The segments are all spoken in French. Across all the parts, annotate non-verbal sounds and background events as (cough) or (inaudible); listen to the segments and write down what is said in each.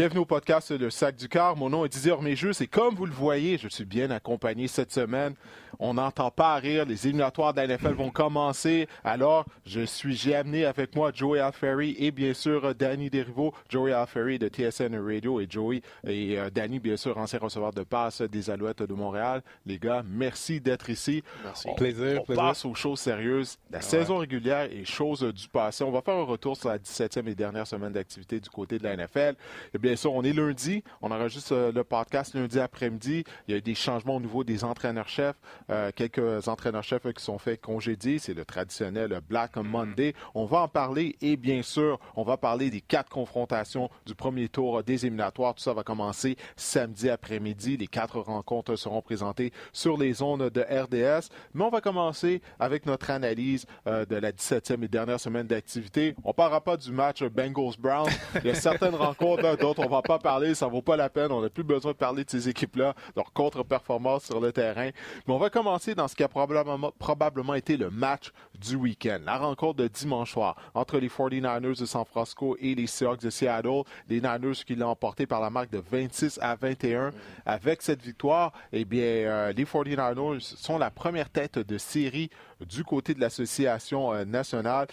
Bienvenue au podcast Le Sac du Car. Mon nom est Didier Orméjus et comme vous le voyez, je suis bien accompagné cette semaine. On n'entend pas rire. Les éliminatoires de la NFL vont commencer. Alors, je suis, j'ai amené avec moi Joey Alferry et bien sûr Danny Derivo. Joey Alferry de TSN Radio et Joey et euh, Danny, bien sûr, ancien receveur de passe des Alouettes de Montréal. Les gars, merci d'être ici. Merci. On, plaisir, on plaisir. passe aux choses sérieuses. La Ouais. saison régulière et choses du passé. On va faire un retour sur la 17e et dernière semaine d'activité du côté de la NFL. Et bien sûr, on est lundi. On enregistre euh, le podcast lundi après-midi. Il y a eu des changements au niveau des entraîneurs-chefs. Euh, quelques entraîneurs-chefs euh, qui sont faits congédier. C'est le traditionnel Black Monday. On va en parler et bien sûr, on va parler des quatre confrontations du premier tour des éliminatoires. Tout ça va commencer samedi après-midi. Les quatre rencontres seront présentées sur les zones de RDS. Mais on va commencer avec notre analyse euh, de la 17e et dernière semaine d'activité. On ne parlera pas du match Bengals-Browns. Il y a certaines (laughs) rencontres dont on va pas parler. Ça vaut pas la peine. On n'a plus besoin de parler de ces équipes-là, leur contre-performance sur le terrain. Mais on va commencer dans ce qui a probablement, probablement été le match du week-end. La rencontre de dimanche soir entre les 49ers de San Francisco et les Seahawks de Seattle. Les Niners qui l'ont emporté par la marque de 26 à 21. Avec cette victoire, eh bien, euh, les 49ers sont la première tête de série du côté de l'association euh, nationale.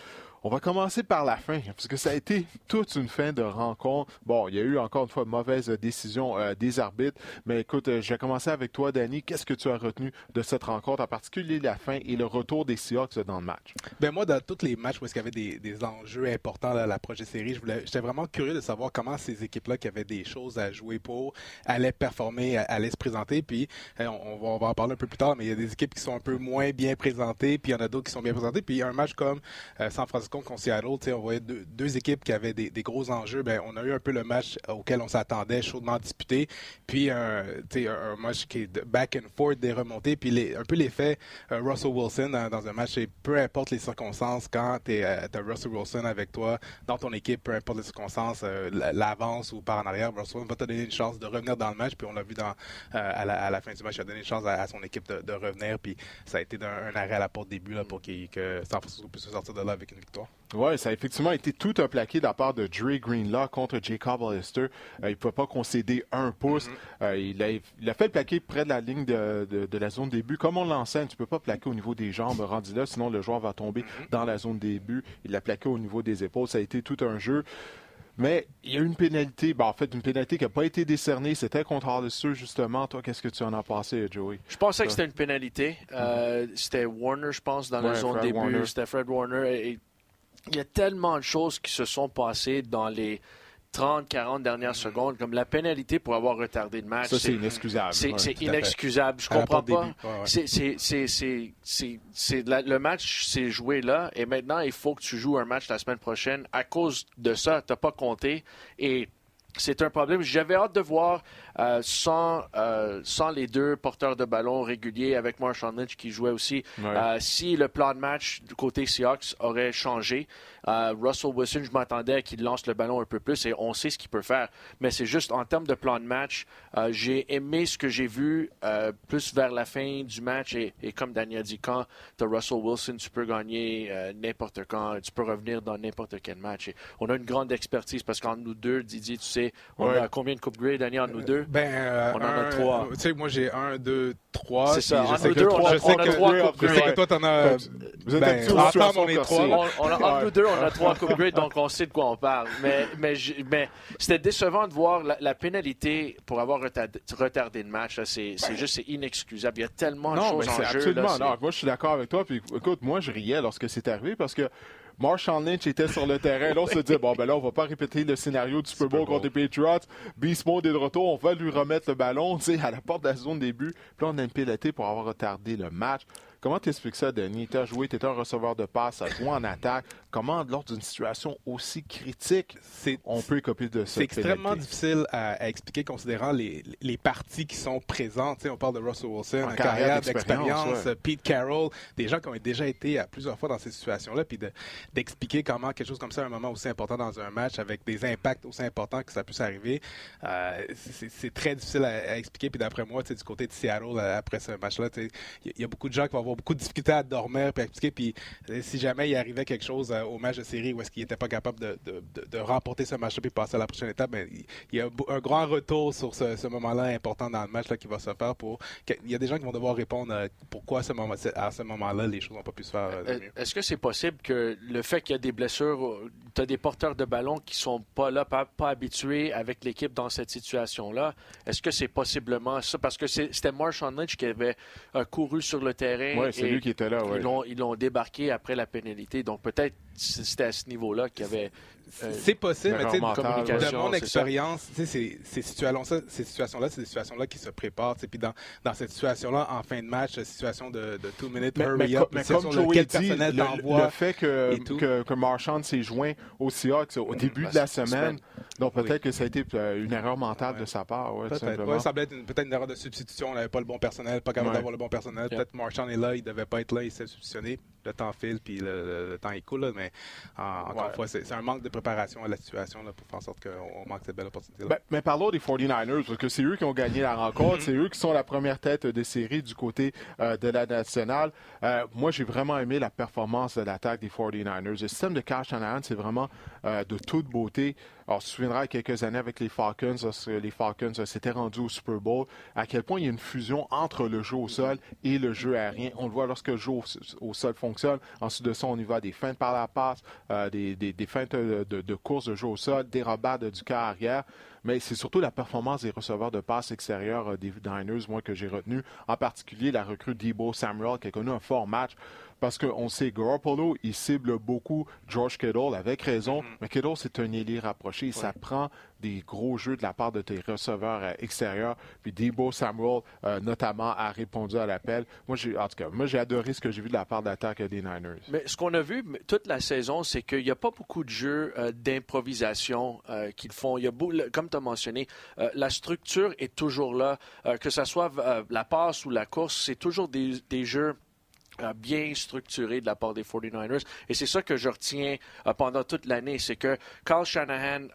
On va commencer par la fin, parce que ça a été toute une fin de rencontre. Bon, il y a eu encore une fois mauvaise décision euh, des arbitres, mais écoute, euh, je vais commencer avec toi, Danny. Qu'est-ce que tu as retenu de cette rencontre, en particulier la fin et le retour des Seahawks dans le match? Ben moi, dans tous les matchs où est-ce qu'il y avait des, des enjeux importants à la prochaine série, je voulais- j'étais vraiment curieux de savoir comment ces équipes-là qui avaient des choses à jouer pour allaient performer, allaient se présenter. Puis euh, on, va, en parler un peu plus tard, mais il y a des équipes qui sont un peu moins bien présentées, puis il y en a d'autres qui sont bien présentées. Puis un match comme San Francisco contre Seattle, tu sais, on voyait deux, deux équipes qui avaient des, gros enjeux. Ben on a eu un peu le match auquel on s'attendait, chaudement disputé. Puis un, match qui est back and forth, des remontées, puis un peu l'effet euh, Russell Wilson dans, un match, et peu importe les circonstances, quand tu as Russell Wilson avec toi dans ton équipe, peu importe les circonstances, euh, l'avance ou par en arrière, Russell Wilson va te donner une chance de revenir dans le match. Puis on l'a vu euh, à, la, fin du match, il a donné une chance à, son équipe de, revenir. Puis ça a été un, arrêt à la porte début là, pour que San Francisco puisse sortir de là avec une victoire. Oui, ça a effectivement été tout un plaqué de la part de Dre Greenlaw contre Jacob Hollister. Euh, il ne pouvait pas concéder un pouce. Euh, il, a, il a fait le plaqué près de la ligne de, de- de la zone début. Comme on l'enseigne, tu ne peux pas plaquer au niveau des jambes rendu là, sinon le joueur va tomber dans la zone début. Il l'a plaqué au niveau des épaules. Ça a été tout un jeu. Mais il y a eu une pénalité, ben, en fait, une pénalité qui n'a pas été décernée. C'était contre Hollister, justement. Toi, qu'est-ce que tu en as pensé, Joey? Je pensais que c'était une pénalité. Euh, C'était Warner, je pense, dans la zone Fred début. C'était Fred Warner. Et, et il y a tellement de choses qui se sont passées dans les 30, 40 dernières secondes, comme la pénalité pour avoir retardé le match. Ça, c'est inexcusable. c'est- Ouais. inexcusable. Je À comprends pas. C'est- le match s'est joué là et maintenant il faut que tu joues un match la semaine prochaine. À cause de ça, tu n'as pas compté et c'est un problème. J'avais hâte de voir euh, sans, euh, sans les deux porteurs de ballon réguliers avec Marshawn Lynch qui jouait aussi, Ouais. euh, si le plan de match du côté Seahawks aurait changé. Euh, Russell Wilson, je m'attendais à qu'il lance le ballon un peu plus et on sait ce qu'il peut faire. Mais c'est juste en termes de plan de match, euh, j'ai aimé ce que j'ai vu euh, plus vers la fin du match et, et comme Daniel dit, quand tu as Russell Wilson, tu peux gagner euh, n'importe quand, tu peux revenir dans n'importe quel match. Et on a une grande expertise parce qu'entre nous deux, Didier, tu sais, on Ouais. a combien de Coupe Grey, Daniel, entre nous deux? Ben, euh, On en a trois. Tu sais, moi j'ai un, deux, trois. C'est ça. Je sais que, deux, on a- je sais on a que- trois Ouais, Coupes je sais Grey. que toi t'en as. Vous êtes ben, ensemble, on est trois. On, on a- entre Ouais. nous deux, on a trois Coupe Grey, donc on sait de quoi on parle. Mais, mais, c'était décevant de voir la, la pénalité pour avoir retardé, retardé le match. C'est c'est juste c'est inexcusable. Il y a tellement de choses mais en jeu. absolument. là, c'est- non, moi, je suis d'accord avec toi. Puis, écoute, moi, je riais lorsque c'est arrivé parce que Marshawn Lynch était sur le terrain. Là, on se dit, bon, ben là, on va pas répéter le scénario du Super Bowl contre les Patriots. Beast Mode est de retour. On va lui remettre le ballon, tu sais, à la porte de la zone début. Puis là, on a une pénalité pour avoir retardé le match. Comment t'expliques ça, Denis? Tu as joué, tu étais un receveur de passe, à joué en attaque. Comment, lors d'une situation aussi critique, on peut copier de ça? C'est extrêmement difficile à, à expliquer considérant les, les parties qui sont présentes. Tu sais, on parle de Russell Wilson, En en carrière carrière d'expérience, ouais. Pete Carroll, des gens qui ont déjà été à plusieurs fois dans ces situations-là, puis de- d'expliquer comment quelque chose comme ça, à un moment aussi important dans un match, avec des impacts aussi importants que ça puisse arriver, euh, c'est très difficile à, à expliquer. Puis d'après moi, du côté de Seattle, euh, après ce match-là, il y, y a beaucoup de gens qui vont avoir beaucoup de difficultés à dormir puis à expliquer. Puis si jamais il arrivait quelque chose au match de série où est-ce qu'il n'était pas capable de, de, remporter ce match-là puis passer à la prochaine étape, ben, il y a un grand retour sur ce, moment-là important dans le match là, qui va se faire. pour Il y a des gens qui vont devoir répondre pourquoi ce moment, à ce moment-là les choses n'ont pas pu se faire. Est-ce que c'est possible que le fait qu'il y a des blessures, tu as des porteurs de ballon qui sont pas là, pas, pas habitués avec l'équipe dans cette situation-là, est-ce que c'est possiblement ça? Parce que c'était Marshawn Lynch qui avait euh, couru sur le terrain. Oui, c'est lui qui était là. Ils l'ont débarqué après la pénalité. Donc peut-être c'était à ce niveau-là qu'il y avait c'est possible, mais de mon expérience, ces, ces situations-là, ces situations-là, c'est des situations-là qui se préparent. Puis dans, dans cette situation-là, en fin de match, situation de, de two minutes hurry up, mais comme Joey dit, le, le, fait que, que, que Marchand s'est joint au Seahawks au début de la semaine, donc peut-être que ça a été euh, une erreur mentale de sa part. Ouais, peut-être. ça être peut-être une erreur de substitution. On n'avait pas le bon personnel, pas capable d'avoir le bon personnel. Peut-être Marchand est là, il ne devait pas être là, il s'est substitutionné. Le temps file, puis le, temps cool. mais encore une fois, c'est un manque de préparation à la situation là, pour faire en sorte qu'on manque cette belle opportunité-là. Ben, mais parlons des 49ers, parce que c'est eux qui ont gagné la rencontre. c'est eux qui sont la première tête de série du côté euh, de la nationale. Euh, moi, j'ai vraiment aimé la performance de l'attaque des 49ers. Le système de Cash Shanahan, c'est vraiment euh, de toute beauté. Alors, tu te souviendras, il y a quelques années avec les Falcons, les Falcons s'étaient rendus au Super Bowl, à quel point il y a une fusion entre le jeu au sol et le jeu aérien. On le voit lorsque le jeu au, sol fonctionne. Ensuite de ça, on y va des feintes par la passe, euh, des, des, feintes de, de, course de jeu au sol, des robades du cas arrière mais c'est surtout la performance des receveurs de passe extérieurs euh, des Diners, moi, que j'ai retenu. En particulier, la recrue Debo Samuel, qui a connu un fort match parce qu'on sait Garoppolo, il cible beaucoup George Kittle avec raison, mm-hmm. mais Kittle, c'est un ailier rapproché. Ça prend des gros jeux de la part de tes receveurs euh, extérieurs. Puis Debo Samuel, euh, notamment, a répondu à l'appel. Moi, j'ai, en tout cas, moi, j'ai adoré ce que j'ai vu de la part d'attaque des Niners. Mais ce qu'on a vu toute la saison, c'est qu'il n'y a pas beaucoup de jeux euh, d'improvisation qu'ils font. Il y a comme tu as mentionné, la structure est toujours là. que ce soit la passe ou la course, c'est toujours des, des jeux bien structuré de la part des 49ers. Et c'est ça que je retiens pendant toute l'année, c'est que Carl Shanahan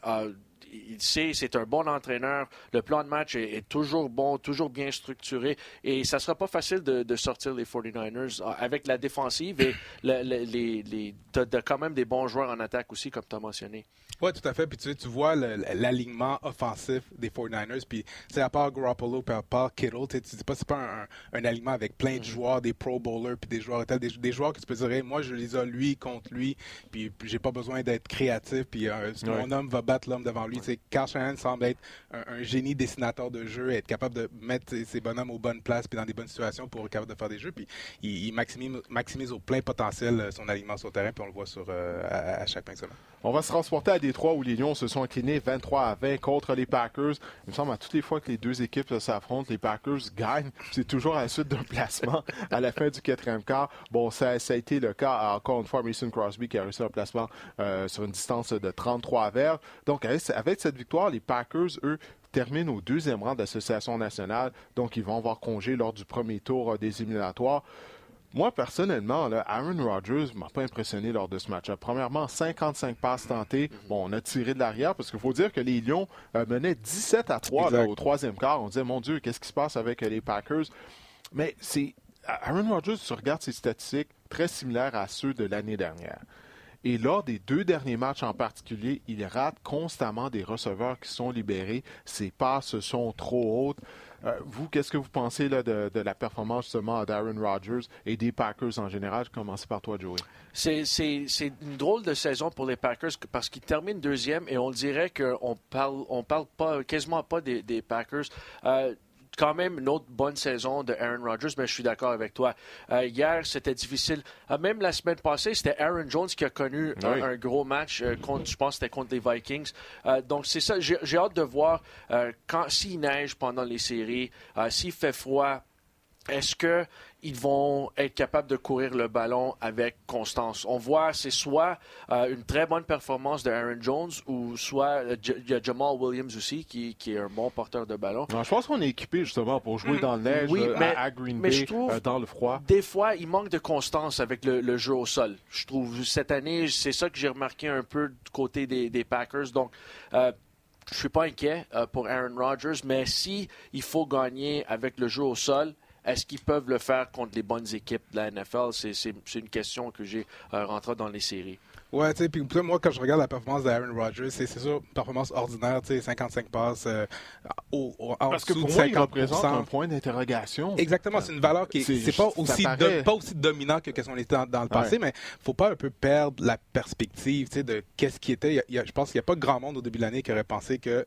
il sait, c'est un bon entraîneur. Le plan de match est, toujours bon, toujours bien structuré. Et ça ne sera pas facile de, sortir les 49ers euh, avec la défensive. Et les, tu as quand même des bons joueurs en attaque aussi, comme tu as mentionné. Oui, tout à fait. Puis tu, tu vois l'alignement offensif des 49ers. Puis c'est à part Garoppolo, à part Kittle, tu dis pas c'est pas un, alignement avec plein de joueurs, des Pro Bowlers, puis des joueurs des, des, joueurs que tu peux dire, moi je les ai lui contre lui, puis, j'ai pas besoin d'être créatif, puis euh, mon homme va battre l'homme devant lui. Carl Shannon semble être un, génie dessinateur de jeu, être capable de mettre ses, bonhommes aux bonnes places puis dans des bonnes situations pour être capable de faire des jeux. Puis il, maximise, au plein potentiel euh, son alignement sur le terrain, puis on le voit sur, euh, à, chaque fin de semaine. On va se transporter à Détroit où les Lions se sont inclinés 23 à 20 contre les Packers. Il me semble à toutes les fois que les deux équipes s'affrontent, les Packers gagnent. C'est toujours la suite d'un (laughs) placement à la fin du quatrième quart. Bon, ça, a été le cas encore une fois Mason Crosby qui a réussi un placement euh, sur une distance de 33 verres. Donc avec, cette victoire, les Packers, eux, terminent au deuxième rang de l'Association nationale. Donc, ils vont avoir congé lors du premier tour euh, des éliminatoires. Moi, personnellement, Aaron Rodgers m'a pas impressionné lors de ce match. Premièrement, 55 passes tentées. Bon, on a tiré de l'arrière parce qu'il faut dire que les Lions euh, menaient 17 à 3 au troisième quart. On disait, mon Dieu, qu'est-ce qui se passe avec euh, les Packers? Mais c'est Aaron Rodgers, tu regardes ses statistiques, très similaires à ceux de l'année dernière. Et lors des deux derniers matchs en particulier, il rate constamment des receveurs qui sont libérés. Ses passes sont trop hautes. Euh, vous, qu'est-ce que vous pensez de, la performance justement d'Aaron Rodgers et des Packers en général? Je commence par toi, Joey. C'est une drôle de saison pour les Packers parce qu'ils terminent deuxième et on dirait qu'on parle, on parle pas, quasiment pas des, Packers. Euh, quand même une autre bonne saison de Aaron Rodgers, mais je suis d'accord avec toi. Euh, hier, c'était difficile. Euh, même la semaine passée, c'était Aaron Jones qui a connu un, gros match euh, contre, je pense, c'était contre les Vikings. donc c'est ça. J'ai hâte de voir quand s'il neige pendant les séries, s'il fait froid. Est-ce que ils vont être capables de courir le ballon avec constance? On voit, c'est soit euh, une très bonne performance de Aaron Jones ou soit euh, il y a Jamal Williams aussi qui, est un bon porteur de ballon. je pense qu'on est équipé justement pour jouer mm. dans le neige, euh, à, Green Bay, dans le froid. Des fois, il manque de constance avec le, jeu au sol. Je trouve cette année, c'est ça que j'ai remarqué un peu du côté des, Packers. Donc, je je suis pas inquiet pour Aaron Rodgers, mais si il faut gagner avec le jeu au sol, Est-ce qu'ils peuvent le faire contre les bonnes équipes de la NFL? C'est une question que j'ai euh, rentré dans les séries. Ouais, tu sais, puis moi, quand je regarde la performance d'Aaron Rodgers, c'est sûr, performance ordinaire, tu sais, 55 passes euh, au, au, en Parce que pour moi, il représente un point d'interrogation. Exactement, c'est une valeur qui c'est pas aussi pas aussi dominant que qu'est-ce qu'on était dans, le passé, mais faut pas un peu perdre la perspective, tu sais, de qu'est-ce qui était. je pense qu'il n'y a pas grand monde au début de l'année qui aurait pensé que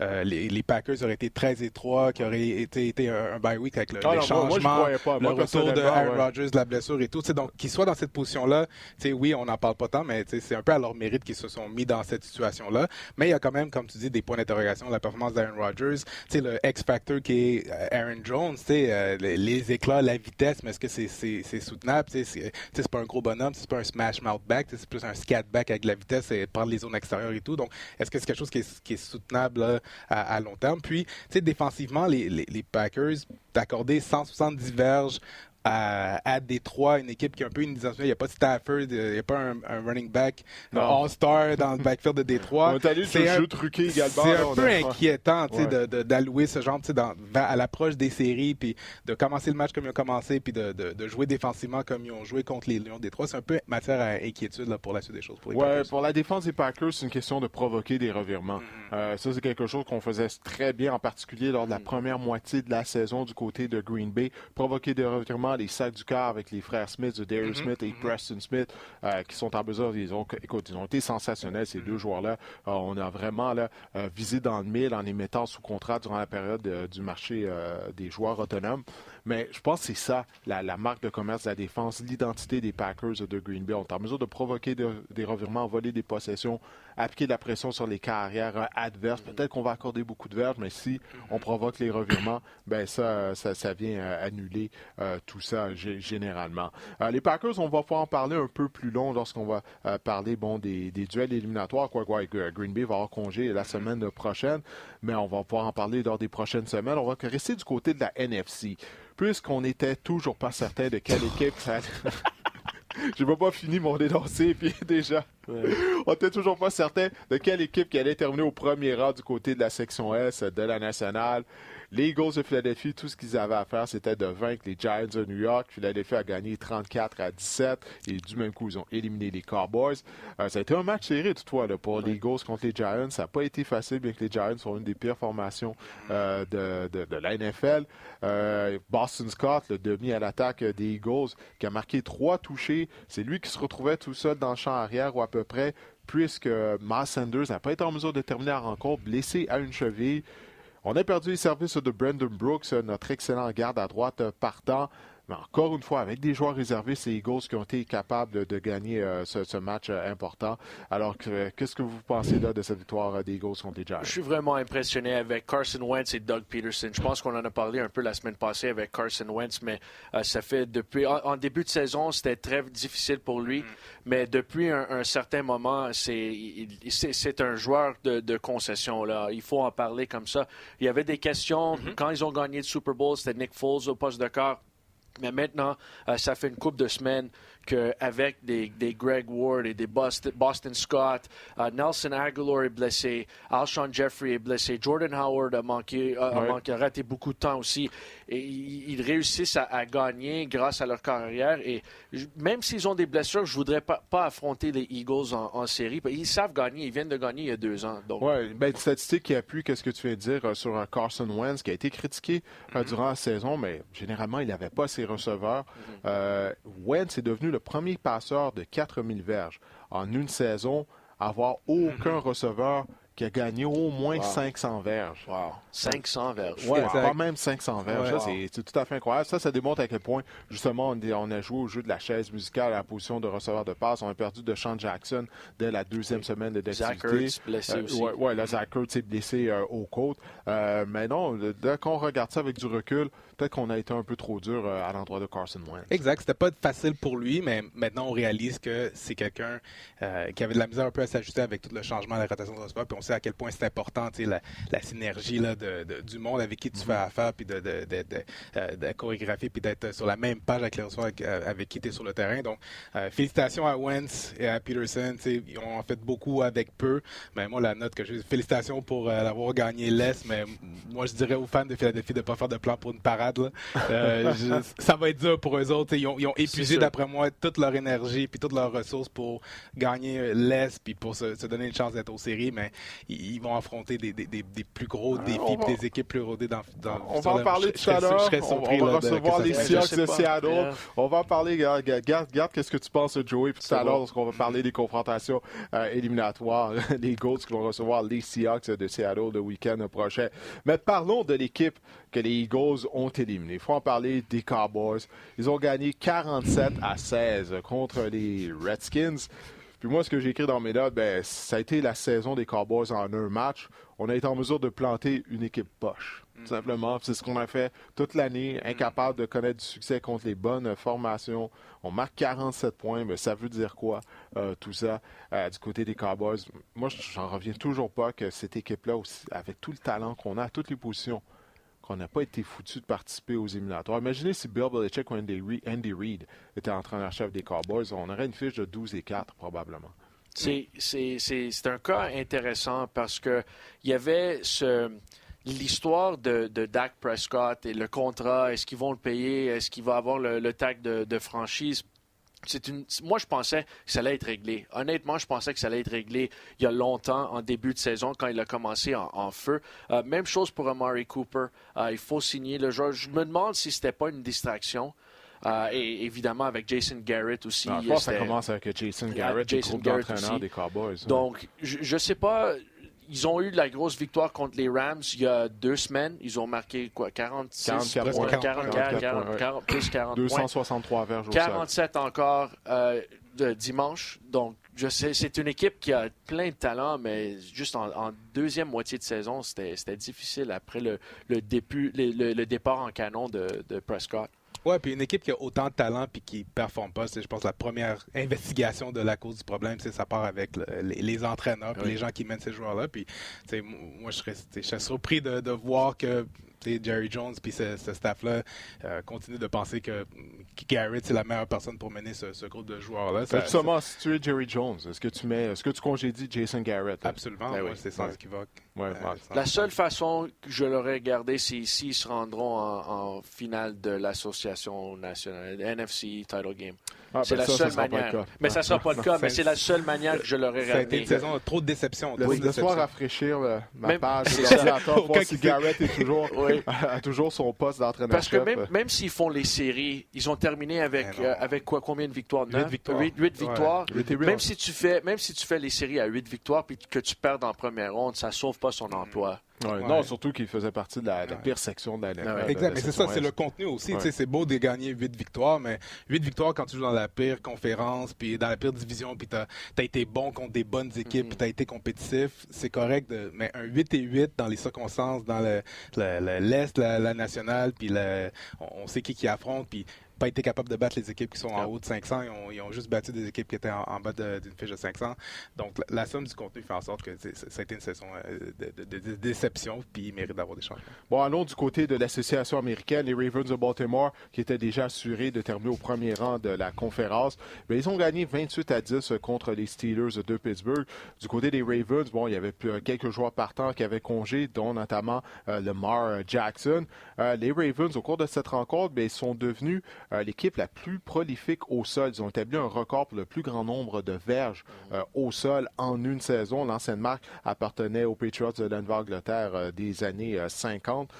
euh, les, Packers auraient été très étroits, qui auraient été, été un, bye week avec le, ah changement, le retour de Aaron Rodgers, la blessure et tout. Donc, qu'ils soient dans cette position-là, oui, on n'en parle pas tant, mais c'est un peu à leur mérite qu'ils se sont mis dans cette situation-là. Mais il y a quand même, comme tu dis, des points d'interrogation. La performance d'Aaron Rodgers, le X-Factor qui est euh, Aaron Jones, euh, les, éclats, la vitesse, mais est-ce que c'est soutenable? C'est pas un gros bonhomme, c'est pas un smash mouth back, c'est plus un scat back avec la vitesse et prendre les zones extérieures et tout. Donc, est-ce que c'est quelque chose qui est, est soutenable à, long terme? Puis, défensivement, les, les, les Packers, d'accorder 170 verges à, à Détroit, une équipe qui a un peu une dimension. Il n'y a pas de Stafford, il n'y a pas un, running back all-star dans le backfield de Détroit. C'est un, un peu inquiétant d'allouer ce genre dans, à l'approche des séries, puis de commencer le match comme ils ont commencé, puis de, de, jouer défensivement comme ils ont joué contre les Lions de Détroit. C'est un peu matière à inquiétude là, pour la suite des choses. Pour les ouais, pour la défense des Packers, c'est une question de provoquer des revirements. Mm-hmm. Euh, ça, c'est quelque chose qu'on faisait très bien, en particulier lors de la mm-hmm. première moitié de la saison du côté de Green Bay. Provoquer des revirements les sacs du corps avec les frères Smith, de Darius mhm. Smith et Preston Smith, euh, qui sont en mesure, ils ont, écoute, ils ont été sensationnels, ces deux joueurs-là. Euh, on a vraiment là, euh, visé dans le mille en les mettant sous contrat durant la période du marché des joueurs autonomes. Mais je pense que c'est ça, la, marque de commerce de la défense, l'identité des Packers de Green Bay. On est en mesure de provoquer des revirements, voler des possessions, appliquer de la pression sur les carrières adverses. Peut-être qu'on va accorder beaucoup de verges, mais si on provoque les revirements, (coughs) ben ça, ça, vient annuler tout ça généralement. Euh, les Packers, on va pouvoir en parler un peu plus long lorsqu'on va euh, parler bon, des, duels éliminatoires. Quoi, quoi, Green Bay va avoir congé la semaine prochaine, mais on va pouvoir en parler lors des prochaines semaines. On va rester du côté de la NFC, puisqu'on n'était toujours pas certain de quelle équipe ça... (laughs) Je n'ai pas fini mon dénoncé, puis (laughs) déjà, on n'était toujours pas certain de quelle équipe qui allait terminer au premier rang du côté de la section S de la nationale. Les Eagles de Philadelphie, tout ce qu'ils avaient à faire, c'était de vaincre les Giants de New York. Philadelphie a gagné 34 à 17 et du même coup, ils ont éliminé les Cowboys. Euh, ça a été un match serré, toutefois, là, pour les Eagles contre les Giants. Ça n'a pas été facile, bien que les Giants sont une des pires formations euh, de, de, la NFL. Euh, Boston Scott, le demi à l'attaque des Eagles, qui a marqué trois touchés. C'est lui qui se retrouvait tout seul dans le champ arrière ou à peu près puisque Miles Sanders n'a pas été en mesure de terminer la rencontre, blessé à une cheville. On a perdu les services de Brandon Brooks, notre excellent garde à droite partant. Mais encore une fois, avec des joueurs réservés, c'est Eagles qui ont été capables de, gagner euh, ce, match euh, important. Alors, qu'est-ce que vous pensez là de cette victoire euh, des Eagles contre les Giants? Je suis vraiment impressionné avec Carson Wentz et Doug Peterson. Je pense qu'on en a parlé un peu la semaine passée avec Carson Wentz, mais ça fait depuis... En, début de saison, c'était très difficile pour lui, mm. mais depuis un, certain moment, c'est un joueur de, concession. Là. Il faut en parler comme ça. Il y avait des questions. Mm-hmm. Quand ils ont gagné le Super Bowl, c'était Nick Foles au poste de corps. Mais maintenant, euh, ça fait une couple de semaines qu'avec des, des Greg Ward et des Boston, Scott, euh, Nelson Aguilar est blessé, Alshon Jeffrey est blessé, Jordan Howard a manqué, a, raté beaucoup de temps aussi. Et ils, réussissent à, gagner grâce à leur carrière. Et même s'ils ont des blessures, je voudrais pas, pas affronter les Eagles en, série. Ils savent gagner. Ils viennent de gagner il y a deux ans. Donc... Oui, ben, une statistique qui appuie ce que tu viens de dire euh, sur Carson Wentz, qui a été critiqué euh, mm-hmm. durant la saison, mais généralement, il n'avait pas ses receveurs. Mm-hmm. Wentz est devenu le premier passeur de 4000 verges en une saison avoir aucun receveur qui a gagné au moins 500 verges. Wow. 500 verges. Oui, quand même 500 verges. c'est tout à fait incroyable. Ça, ça démontre à quel point, justement, on, a joué au jeu de la chaise musicale à la position de receveur de passe. On a perdu de Sean Jackson dès la deuxième semaine de d'activité. Zach blessé euh, aussi. Oui, ouais, là, Zach Ertz est blessé euh, au côte. Euh, mais non, dès qu'on regarde ça avec du recul, peut-être qu'on a été un peu trop dur à l'endroit de Carson Wentz. Exact. C'était pas facile pour lui, mais maintenant, on réalise que c'est quelqu'un qui avait de la misère un peu à s'ajuster avec tout le changement de la rotation de receveur. Puis on sait à quel point c'est important, la, la synergie là, de, du monde avec qui tu fais mm-hmm. affaire, puis de, de, de, de, chorégraphier, puis d'être sur la même page avec les reçoiveurs avec, qui tu es sur le terrain. Donc, félicitations à Wentz et à Peterson. Ils ont fait beaucoup avec peu. Mais moi, la note que j'ai, félicitations pour avoir gagné l'Est, mais moi, je dirais aux fans de Philadelphie de ne pas faire de plan pour une parade. (laughs) ça va être dur pour eux autres. Ils ont, ils ont épuisé, d'après moi, toute leur énergie puis toutes leurs ressources pour gagner l'Est puis pour se, donner une chance d'être aux séries, mais ils, vont affronter des, des, des, plus gros défis et des équipes plus rodées dans, dans On va en parler tout à l'heure. On, va recevoir les Seahawks de Seattle. On va en parler. Garde, garde, qu'est-ce que tu penses, Joey, puis tout à l'heure, lorsqu'on va parler des confrontations euh, éliminatoires, (laughs) les Goats qui vont recevoir les Seahawks de Seattle le week-end prochain. Mais parlons de l'équipe que les Eagles ont éliminée. Il faut en parler des Cowboys. Ils ont gagné 47 à 16 contre les Redskins. Puis moi, ce que j'ai écrit dans mes notes, ben, ça a été la saison des Cowboys en un match. On a été en mesure de planter une équipe poche. Tout mm. simplement. C'est ce qu'on a fait toute l'année, mm. incapable de connaître du succès contre les bonnes formations. On marque 47 points, mais ça veut dire quoi, euh, tout ça, euh, du côté des Cowboys? Moi, j'en reviens toujours pas que cette équipe-là, avec tout le talent qu'on a à toutes les positions, qu'on n'a pas été foutu de participer aux éliminatoires. Imaginez si Bill Belichick ou Andy, Reid étaient entraîneur-chef des Cowboys. On aurait une fiche de 12 et 4 probablement. C'est un cas intéressant parce que il y avait ce l'histoire de, Dak Prescott et le contrat, est-ce qu'ils vont le payer, est-ce qu'il va avoir le, tag de franchise? Une, moi, je pensais que ça allait être réglé. Honnêtement, je pensais que ça allait être réglé il y a longtemps, en début de saison, quand il a commencé en, feu. Euh, même chose pour Amari Cooper. Euh, il faut signer le joueur. Je me demande si c'était pas une distraction. Euh, et évidemment avec Jason Garrett aussi. je pense que ça commence avec Jason Garrett, Jason Garrett des Cowboys. Donc, je ne sais pas ils ont eu la grosse victoire contre les Rams il y a deux semaines. Ils ont marqué quoi 46 points, 44, plus 40 263 verges 47 encore euh, de dimanche. Donc, je sais, c'est une équipe qui a plein de talent, mais juste en, deuxième moitié de saison, c'était difficile après le, le, début, le, départ en canon de, de Prescott. Ouais, puis une équipe qui a autant de talent puis qui performe pas, c'est je pense la première investigation de la cause du problème, c'est ça part avec les, entraîneurs puis les gens qui mènent ces joueurs-là. Puis moi je serais, je serais surpris de, de voir que Jerry Jones puis ce, staff-là euh, continue de penser que Garrett c'est la meilleure personne pour mener ce, groupe de joueurs-là. Justement, si tu es Jerry Jones, est-ce que tu mets, est-ce que tu congédies Jason Garrett? Absolument, ben c'est sans équivoque. Euh, la seule façon que je l'aurais gardé, c'est s'ils se rendront en, finale de l'association nationale, NFC Title Game. Ah, c'est ben la seule manière. Mais ça ne sera pas le cas, mais c'est la seule manière que je l'aurais Ça a été une saison de trop de déception. Laisse-moi rafraîchir ma page de l'ordinateur, voir si Garrett est toujours, (laughs) a toujours son poste d'entraîneur Parce que même, même s'ils font les séries, ils ont terminé avec, euh, avec quoi, combien de victoires? 8 victoires. 8, victoires. Même, si tu fais, même si tu fais les séries à 8 victoires puis que tu perds en première ronde, ça ne sauve pas son emploi. Non, surtout qu'il faisait partie de la, pire section de la NFL. exact, mais c'est ça, c'est le contenu aussi. C'est beau de gagner 8 victoires, mais 8 victoires quand tu joues dans la pire conférence, puis dans la pire division, puis tu as, été bon contre des bonnes équipes, puis tu as été compétitif, c'est correct. mais un 8 et 8 dans les circonstances, dans l'Est, la, la, nationale, puis on, sait qui qui affronte, puis pas été capable de battre les équipes qui sont en haut de 500. Ils ont, juste battu des équipes qui étaient en, bas d'une fiche de 500. Donc, la, somme du contenu fait en sorte que ça a été une saison euh, de, déception, puis il mérite d'avoir des changements. Bon, allons du côté de l'association américaine, les Ravens de Baltimore, qui étaient déjà assurés de terminer au premier rang de la conférence. Mais ils ont gagné 28 à 10 contre les Steelers de Pittsburgh. Du côté des Ravens, bon, il y avait quelques joueurs partants qui avaient congé, dont notamment euh, Lamar Jackson. Euh, les Ravens, au cours de cette rencontre, bien, ils sont devenus l'équipe la plus prolifique au sol. Ils ont établi un record pour le plus grand nombre de verges euh, au sol en une saison. L'ancienne marque appartenait aux Patriots de l'Angleterre euh, des années 50.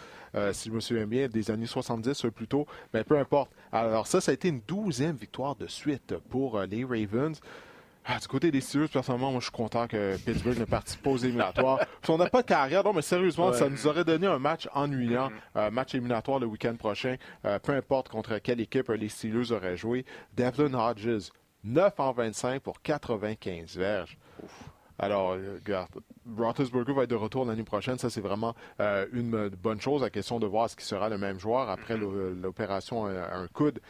si je me souviens bien, des années 70 plutôt, mais peu importe. Alors ça, ça a été une douzième victoire de suite pour les Ravens. Ah, du côté des Steelers, personnellement, moi, je suis content que Pittsburgh ne participe pas aux éliminatoires. on n'a pas de carrière, non, mais sérieusement, ça nous aurait donné un match ennuyant, un match éliminatoire le week-end prochain, euh, peu importe contre quelle équipe les Steelers auraient joué. Devlin Hodges, 9 en 25 pour 95 verges. Alors, euh, regarde, Roethlisberger va être de retour l'année prochaine. Ça, c'est vraiment euh, une bonne chose. La question de voir ce qui sera le même joueur après l'opération à un coude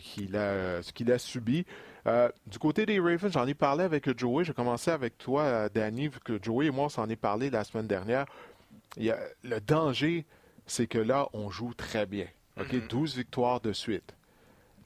qu'il a, qu'il a subi. Euh, du côté des Ravens, j'en ai parlé avec Joey. J'ai commencé avec toi, euh, Danny, vu que Joey et moi, on s'en est parlé la semaine dernière. Il y a, le danger, c'est que là, on joue très bien. OK? 12 victoires de suite.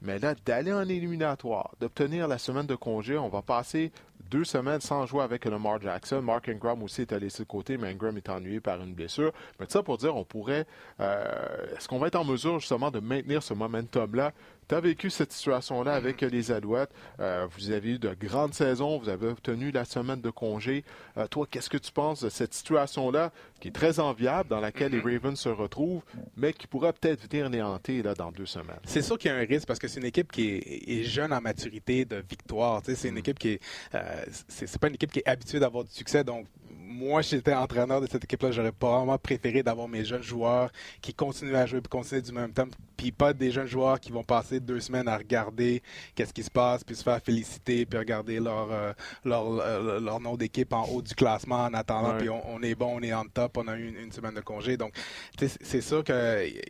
Mais là, d'aller en éliminatoire, d'obtenir la semaine de congé, on va passer deux semaines sans jouer avec Lamar Jackson. Mark Ingram aussi est laissé de côté, mais Ingram est ennuyé par une blessure. Mais tout ça pour dire, on pourrait. euh, Est-ce qu'on va être en mesure justement de maintenir ce momentum-là? Tu as vécu cette situation-là avec les Alouettes. Euh, vous avez eu de grandes saisons. Vous avez obtenu la semaine de congé. Euh, toi, qu'est-ce que tu penses de cette situation-là qui est très enviable, dans laquelle les Ravens se retrouvent, mais qui pourrait peut-être venir néanter là, dans deux semaines? C'est sûr qu'il y a un risque parce que c'est une équipe qui est, est jeune en maturité de victoire. C'est une équipe qui est, euh, c'est pas une équipe qui est habituée d'avoir du succès. Donc, moi, j'étais entraîneur de cette équipe-là, j'aurais probablement préféré d'avoir mes jeunes joueurs qui continuent à jouer et continuer du même temps, puis pas des jeunes joueurs qui vont passer deux semaines à regarder qu'est-ce qui se passe, puis se faire féliciter, puis regarder leur, euh, leur, euh, leur nom d'équipe en haut du classement en attendant, Ouais. puis on, on est bon, on est en top, on a eu une, une semaine de congé. Donc, tu sais, c'est sûr qu'il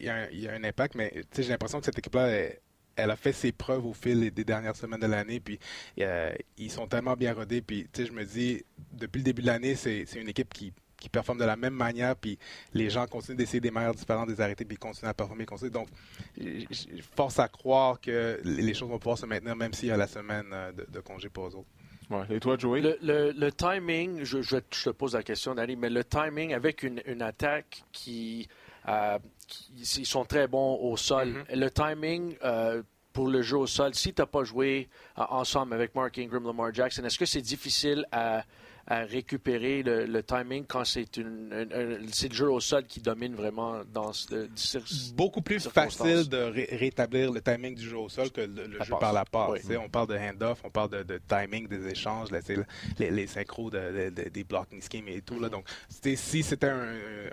y, a un- il y a un impact, mais tu sais, j'ai l'impression que cette équipe-là, elle, elle a fait ses preuves au fil des dernières semaines de l'année, puis euh, ils sont tellement bien rodés. Puis, tu sais, je me dis, depuis le début de l'année, c'est c'est une équipe qui, qui performe de la même manière, puis les gens continuent d'essayer des manières différentes, des arrêtés, puis ils continuent à performer, continuent. Donc, force à croire que les choses vont pouvoir se maintenir, même s'il y a la semaine euh, de, de congé pour eux autres. Ouais. Et toi, Joey? Le, le- le timing, je, je- je te pose la question, Danny, mais le timing avec une, une attaque qui, euh, qui- Ils sont très bons au sol. Mm-hmm. Le timing. euh, pour le jeu au sol, si tu n'as pas joué euh, ensemble avec Mark Ingram, Lamar Jackson, est-ce que c'est difficile à, à récupérer le, le timing quand c'est une, le jeu au sol qui domine vraiment dans ce, ce- beaucoup plus facile de ré- rétablir le timing du jeu au sol que le, jeu passe. par la passe. Oui. On parle de hand-off, on parle de, de timing des échanges, là, les, les synchros de- de- de- des blocking schemes et tout. Là. Donc, si c'était un,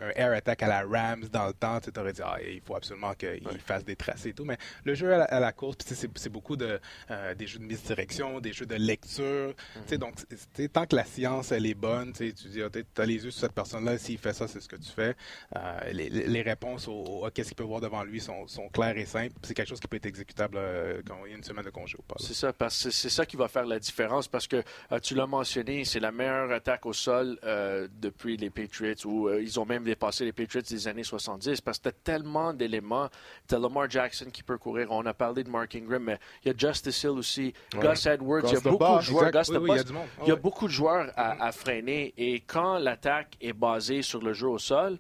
un air attack à la Rams dans le temps, tu aurais dit ah, il faut absolument qu'il fasse des tracés et tout. Mais le jeu à la, à la course, c'est beaucoup de, euh, des jeux de mise direction, des jeux de lecture. Tu sais, Donc, tant que la science elle est bonne, tu sais, tu dis, tu as les yeux sur cette personne-là, s'il fait ça, c'est ce que tu fais. Euh, les, les réponses au, au- à qu'est-ce qu'il peut voir devant lui sont, sont claires et simples. C'est quelque chose qui peut être exécutable euh, quand il y a une semaine de congé ou pas. C'est ça, parce que c'est ça qui va faire la différence. Parce que euh, tu l'as mentionné, c'est la meilleure attaque au sol depuis les Patriots, ou ils ont même dépassé les Patriots des années 70. Parce que tu as tellement d'éléments. Tu as Lamar Jackson qui peut courir. On a parlé de Mark Ingram, mais il y a Justice Hill aussi, Gus Edwards. Il y a beaucoup de joueurs. Il y a beaucoup de joueurs à, à freiner. Et quand l'attaque est basée sur le jeu au sol,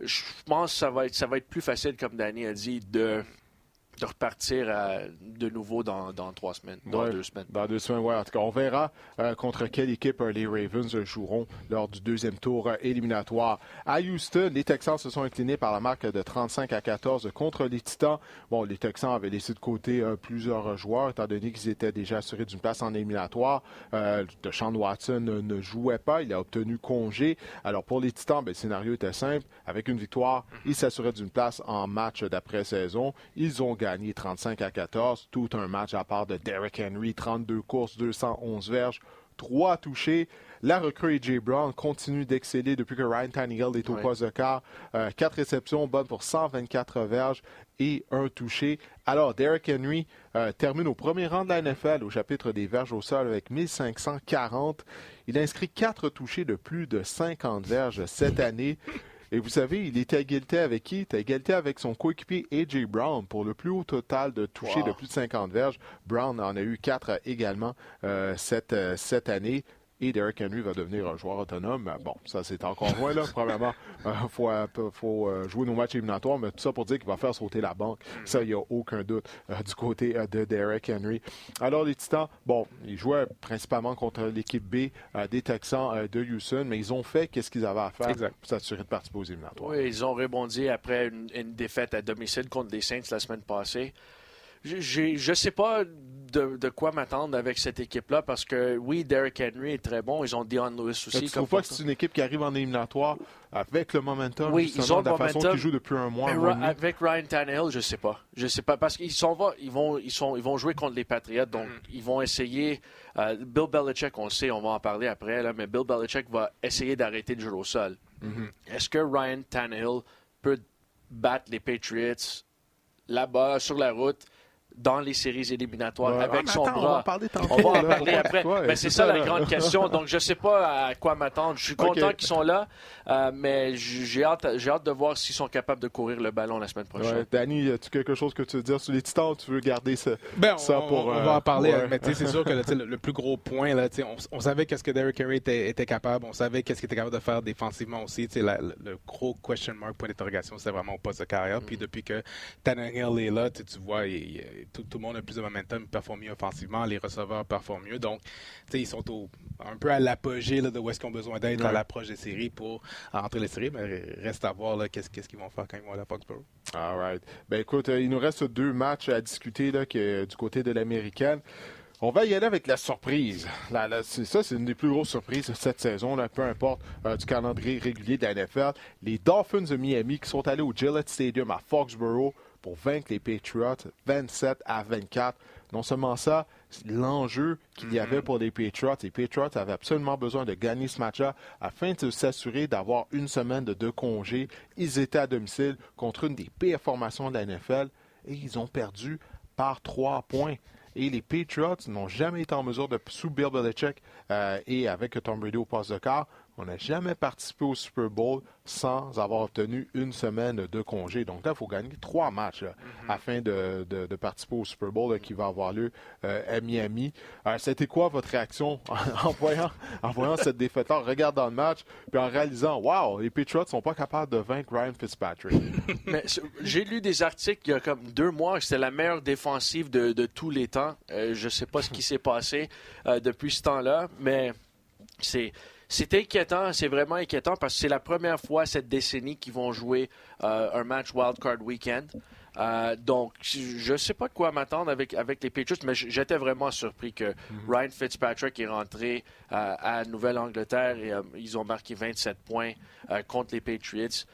je pense que ça va être, ça va être plus facile, comme Danny a dit, de, de repartir à- de nouveau dans, dans trois semaines, dans Ouais, deux semaines. Dans deux semaines, ouais. En tout cas, on verra euh, contre quelle équipe euh, les Ravens euh, joueront lors du deuxième tour euh, éliminatoire. À Houston, les Texans se sont inclinés par la marque de 35 à 14 contre les Titans. Bon, les Texans avaient laissé de côté plusieurs joueurs, étant donné qu'ils étaient déjà assurés d'une place en éliminatoire. Euh, Deshaun Watson ne jouait pas, il a obtenu congé. Alors pour les Titans, ben, le scénario était simple. Avec une victoire, ils s'assuraient d'une place en match d'après-saison. Ils ont gagné 35 à 14. Tout un match à part de Derrick Henry, 32 courses, 211 verges. Trois touchés. La recrue AJ Brown continue d'exceller depuis que Ryan Tannehill est au poste de quart. Euh, quatre réceptions, bonnes pour 124 verges et un touché. Alors, Derrick Henry euh, termine au premier rang de la NFL au chapitre des verges au sol avec 1540. Il a inscrit quatre touchés de plus de 50 verges cette année. Et vous savez, il était à égalité avec qui? Il était à égalité avec son coéquipier A.J. Brown pour le plus haut total de touchés Wow. de plus de 50 verges. Brown en a eu quatre également euh, cette, euh, cette année. Et Derrick Henry va devenir un joueur autonome. Bon, ça c'est encore loin là. (laughs) Probablement, il faut, euh, faut, euh, jouer nos matchs éliminatoires, mais tout ça pour dire qu'il va faire sauter la banque. Ça, il n'y a aucun doute euh, du côté euh, de Derrick Henry. Alors les Titans, bon, ils jouaient principalement contre l'équipe B euh, des Texans euh, de Houston, mais ils ont fait qu'est-ce qu'ils avaient à faire Exact. pour s'assurer de participer aux éliminatoires. Oui, ils ont rebondi après une, une défaite à domicile contre les Saints la semaine passée. Je ne sais pas de, de quoi m'attendre avec cette équipe-là parce que oui, Derrick Henry est très bon. Ils ont Dion Lewis Tu aussi. ne comme trouves pas que c'est une équipe qui arrive en éliminatoire avec le momentum, Oui, ils ont de la le façon momentum. qu'ils jouent depuis un mois, Ra- avec Ryan Tannehill, je sais pas. Je sais pas parce qu'ils sont va- ils vont ils sont ils vont jouer contre les Patriots donc ils vont essayer euh, Bill Belichick, on le sait, on va en parler après là, mais Bill Belichick va essayer d'arrêter le jeu au sol. Est-ce que Ryan Tannehill peut battre les Patriots là-bas sur la route dans les séries éliminatoires Ouais. avec Ah, son attends, bras. On va en parler tantôt. On va en là. parler après. Ouais, mais c'est ça, la là. grande question. Donc, je sais pas à quoi m'attendre. Je suis content qu'ils sont là, euh, mais j'ai hâte, j'ai hâte de voir s'ils sont capables de courir le ballon la semaine prochaine. Ouais, Danny, as-tu quelque chose que tu veux dire sur les Titans? Ou tu veux garder ça? Ben, on, Ça on- pour, on euh, va en parler, ouais. mais tu sais, c'est sûr que (laughs) là, le, le plus gros point, là, tu sais, on, on savait qu'est-ce que Derrick Henry était, était capable, on savait qu'est-ce qu'il était capable de faire défensivement aussi. tu sais, la- le, le gros question mark, point d'interrogation, c'était vraiment au poste de carrière. Puis depuis que Tannehill est là, tu vois, il- il- tout, tout le monde a plus de momentum, il performe mieux offensivement, les receveurs performent mieux. Donc, ils sont au- un peu à l'apogée de où est-ce qu'ils ont besoin d'être Ouais. à l'approche des séries pour entrer les séries. Mais reste à voir qu'est-ce qu'ils vont faire quand ils vont à Foxborough. All right. Ben écoute, euh, il nous reste deux matchs à discuter là, que, du côté de l'américaine. On va y aller avec la surprise. La- la- ça, c'est une des plus grosses surprises de cette saison, là, peu importe euh, du calendrier régulier de la NFL. Les Dolphins de Miami qui sont allés au Gillette Stadium à Foxborough pour vaincre les Patriots 27 à 24. Non seulement ça, l'enjeu qu'il y avait pour les Patriots. Les Patriots avaient absolument besoin de gagner ce match-là afin de s'assurer d'avoir une semaine de deux congés. Ils étaient à domicile contre une des pires formations de la NFL et ils ont perdu par trois points. Et les Patriots n'ont jamais été en mesure de, sous Bill Belichick euh, et avec Tom Brady au poste de quart, on n'a jamais participé au Super Bowl sans avoir obtenu une semaine de congé. Donc là, il faut gagner trois matchs là, afin de, de- de participer au Super Bowl là, qui va avoir lieu euh, à Miami. Euh, C'était quoi votre réaction (laughs) en, voyant, en voyant cette défaite-là, en regardant le match, puis en réalisant, wow, les Patriots sont pas capables de vaincre Ryan Fitzpatrick? (laughs) J'ai lu des articles il y a comme deux mois c'était la meilleure défensive de, de tous les temps. Euh, je sais pas ce qui s'est passé euh, depuis ce temps-là, mais c'est c'est inquiétant, c'est vraiment inquiétant parce que c'est la première fois cette décennie qu'ils vont jouer euh, un match Wild Card Weekend. Euh, donc, je ne sais pas de quoi m'attendre avec, avec les Patriots, mais j'étais vraiment surpris que Ryan Fitzpatrick est rentré euh, à Nouvelle-Angleterre et euh, ils ont marqué 27 points contre les Patriots.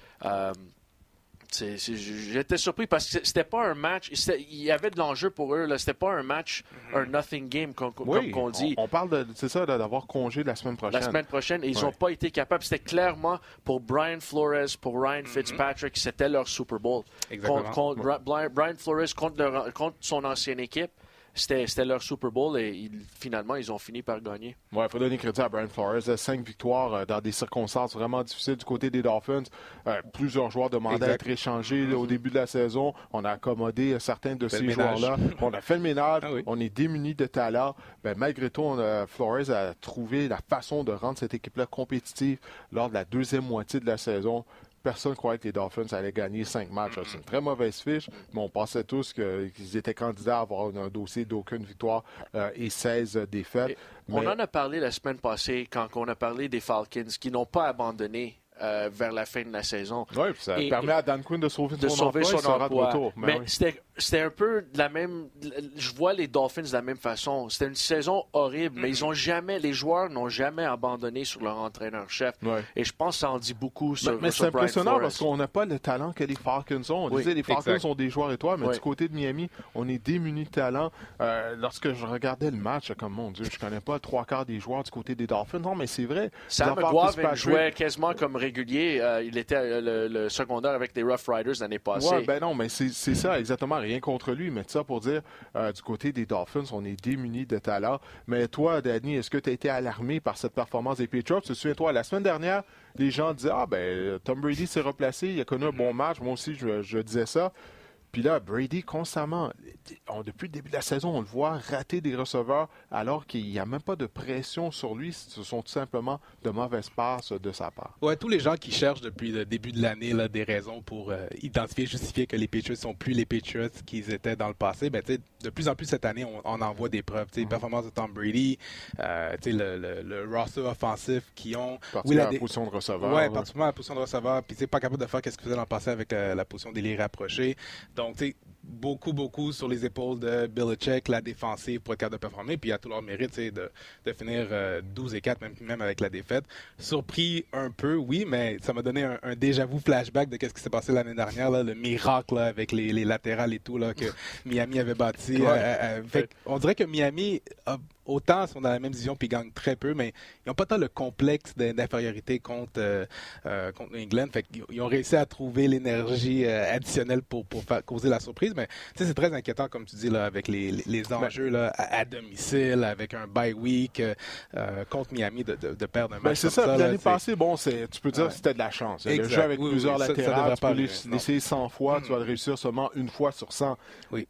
J'étais surpris parce que c'était pas un match. Il y avait de l'enjeu pour eux. C'était pas un match, un nothing game, comme, Oui, qu'on dit. On, on parle de, c'est ça, d'avoir congé la semaine prochaine. La semaine prochaine, et ils n'ont Ouais. pas été capables. C'était clairement pour Brian Flores, pour Mm-hmm. Ryan Fitzpatrick, c'était leur Super Bowl. Exactement. Contre, contre Brian Flores contre, leur- contre son ancienne équipe, c'était leur Super Bowl et ils- finalement, ils ont fini par gagner. Ouais, il faut donner crédit à Brian Flores. Euh, Cinq victoires euh, dans des circonstances vraiment difficiles du côté des Dolphins. Euh, plusieurs joueurs demandaient Exact. d'être échangés là, au début de la saison. On a accommodé certains de Fait ces joueurs-là. On a fait le ménage. (laughs) Ah oui. On est démunis de talent. Ben, malgré tout, on a- Flores a trouvé la façon de rendre cette équipe-là compétitive lors de la deuxième moitié de la saison. Personne ne croyait que les Dolphins allaient gagner cinq matchs. C'est une très mauvaise fiche, mais on pensait tous qu'ils étaient candidats à avoir un dossier d'aucune victoire euh, et 16 défaites. Et On en a parlé la semaine passée quand on a parlé des Falcons qui n'ont pas abandonné euh, vers la fin de la saison. Oui, ça Et- permet à Dan Quinn de sauver de son sauver emploi, son emploi. retour. Ben Mais oui. c'était c'était un peu de la même. Je vois les Dolphins de la même façon. C'était une saison horrible, mais Mm-hmm. ils ont jamais, les joueurs n'ont jamais abandonné sur leur entraîneur-chef. Ouais. Et je pense que ça en dit beaucoup sur, Mais, mais sur c'est Brian impressionnant Flores. parce qu'on n'a pas le talent que les Falcons ont. On Oui, disait les Falcons exact. sont des joueurs étoiles, mais Oui. du côté de Miami, on est démunis de talent. Euh, lorsque je regardais le match, comme mon Dieu, je connais pas trois quarts des joueurs du côté des Dolphins. Non, mais c'est vrai. McGuavin Fitzpatrick- jouait quasiment comme régulier. Euh, il était euh, le, le secondaire avec les Rough Riders l'année passée. Ouais, ben non, mais c'est ça, exactement. Rien contre lui, mais ça pour dire, euh, du côté des Dolphins, on est démunis de talent. Mais toi, Danny, est-ce que tu as été alarmé par cette performance des Patriots? Tu te souviens-toi, la semaine dernière, les gens disaient Ah, ben, Tom Brady s'est replacé, il a connu un bon match. Moi aussi, je, je disais ça. Puis là, Brady, constamment, on- depuis le début de la saison, on le voit rater des receveurs alors qu'il n'y a même pas de pression sur lui. Ce sont tout simplement de mauvaises passes de sa part. Ouais, tous les gens qui cherchent depuis le début de l'année là, des raisons pour euh, identifier, justifier que les Patriots sont plus les Patriots qu'ils étaient dans le passé, ben, de plus en plus cette année, on, on en voit des preuves. Tu sais, Performance de Tom Brady, euh, le, le, le roster offensif qui ont. Particulièrement la la position de receveur. Là. particulièrement la position de receveur, puis c'est pas capable de faire qu'est-ce qu'il faisait dans le passé avec euh, la position d'ailier rapproché. Donc, tu sais, beaucoup, beaucoup sur les épaules de Belichick, la défensive pour être capable de performer, puis à tout leur mérite, de, de finir euh, 12 et 4, même, même avec la défaite. Surpris un peu, oui, mais ça m'a donné un, un déjà-vu flashback de qu'est-ce qui s'est passé l'année dernière, là, le miracle là, avec les, les latérales et tout là, que (laughs) Miami avait bâti. Euh, euh, fait on dirait que Miami a autant sont dans la même division puis gagnent très peu, mais ils n'ont pas tant le complexe d'in- d'infériorité contre, euh, euh, contre New England. Fait ils ont réussi à trouver l'énergie euh, additionnelle pour, pour faire, causer la surprise. mais c'est très inquiétant, comme tu dis, là, avec les, les, ben enjeux là, à, domicile, avec un bye week euh, contre Miami de, de, perdre un ben, match. c'est ça. L'année passée, bon, tu peux dire que c'était de la chance. Le jeu avec plusieurs latérales, tu peux l'essayer 100 fois, tu vas le réussir seulement une fois sur 100.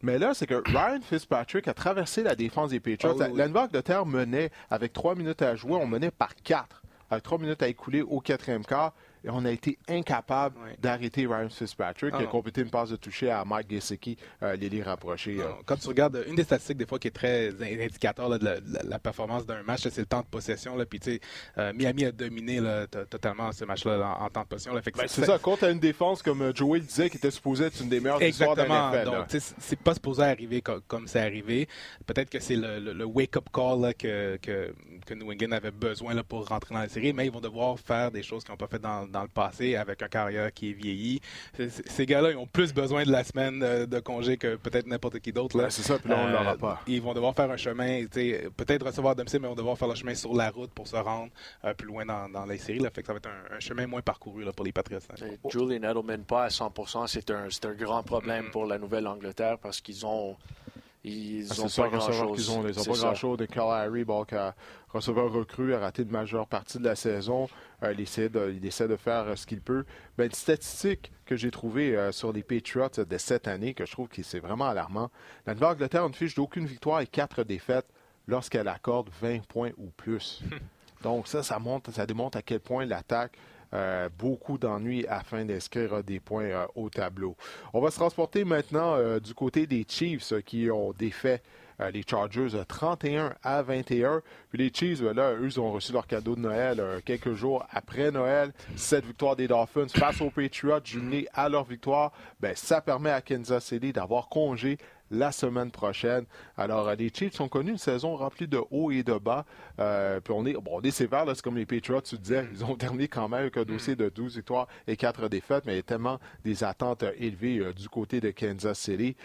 Mais là, c'est que Ryan Fitzpatrick a traversé la défense des Patriots. Oh, de terre menait avec trois minutes à jouer, on menait par quatre. Avec trois minutes à écouler au quatrième quart et on a été incapable d'arrêter Ryan Fitzpatrick, qui a ah complété une passe de toucher à Mike Gesicki, euh, l'élite rapproché. Euh. Quand tu regardes, une des statistiques des fois qui est très indicateur de, la, performance d'un match, c'est le temps de possession. Là, puis, euh, Miami a dominé totalement ce match-là en, temps de possession. Ben, c'est ça, contre une défense, comme Joey disait, qui était supposée être une des meilleures Exactement. de Donc, c'est pas supposé arriver comme, c'est arrivé. Peut-être que c'est le, wake-up call que, que, que, New England avait besoin là, pour rentrer dans la série, mais ils vont devoir faire des choses qu'ils n'ont pas fait dans dans le passé avec un carrière qui est vieilli. Ces gars-là, ils ont plus besoin de la semaine de, congé que peut-être n'importe qui d'autre. c'est ça, puis là, on ne l'aura pas. Ils vont devoir faire un chemin, peut-être recevoir domicile, mais ils vont devoir faire le chemin sur la route pour se rendre euh, plus loin dans, dans les séries. Là. Fait que ça va être un, chemin moins parcouru là, pour les Patriots. Julian Edelman, pas à 100 c'est un, un grand problème mm. pour la Nouvelle-Angleterre parce qu'ils ont ils n'ont ah, pas grand-chose. Ils n'ont pas grand-chose. De Carl Harry, bon, qui a receveur recru, a raté de majeure partie de la saison. Euh, il, essaie de, il, essaie de, faire euh, ce qu'il peut. Ben, une statistique que j'ai trouvée euh, sur les Patriots de cette année, que je trouve que c'est vraiment alarmant. La Nouvelle-Angleterre ne fiche d'aucune victoire et quatre défaites lorsqu'elle accorde 20 points ou plus. (laughs) Donc ça, ça, montre, ça démontre à quel point l'attaque euh, beaucoup d'ennuis afin d'inscrire des points euh, au tableau. On va se transporter maintenant euh, du côté des Chiefs qui ont défait les Chargers 31 à 21. Puis les Chiefs, ben là, eux, ont reçu leur cadeau de Noël quelques jours après Noël. Cette victoire des Dolphins face aux Patriots, jumelée à leur victoire, ben, ça permet à Kansas City d'avoir congé la semaine prochaine. Alors, euh, les Chiefs ont connu une saison remplie de hauts et de bas. Euh, puis on est, bon, on est sévère, c'est comme les Patriots, tu disais, ils ont terminé quand même avec un dossier de 12 victoires et 4 défaites, mais il y a tellement des attentes élevées euh, du côté de Kansas City.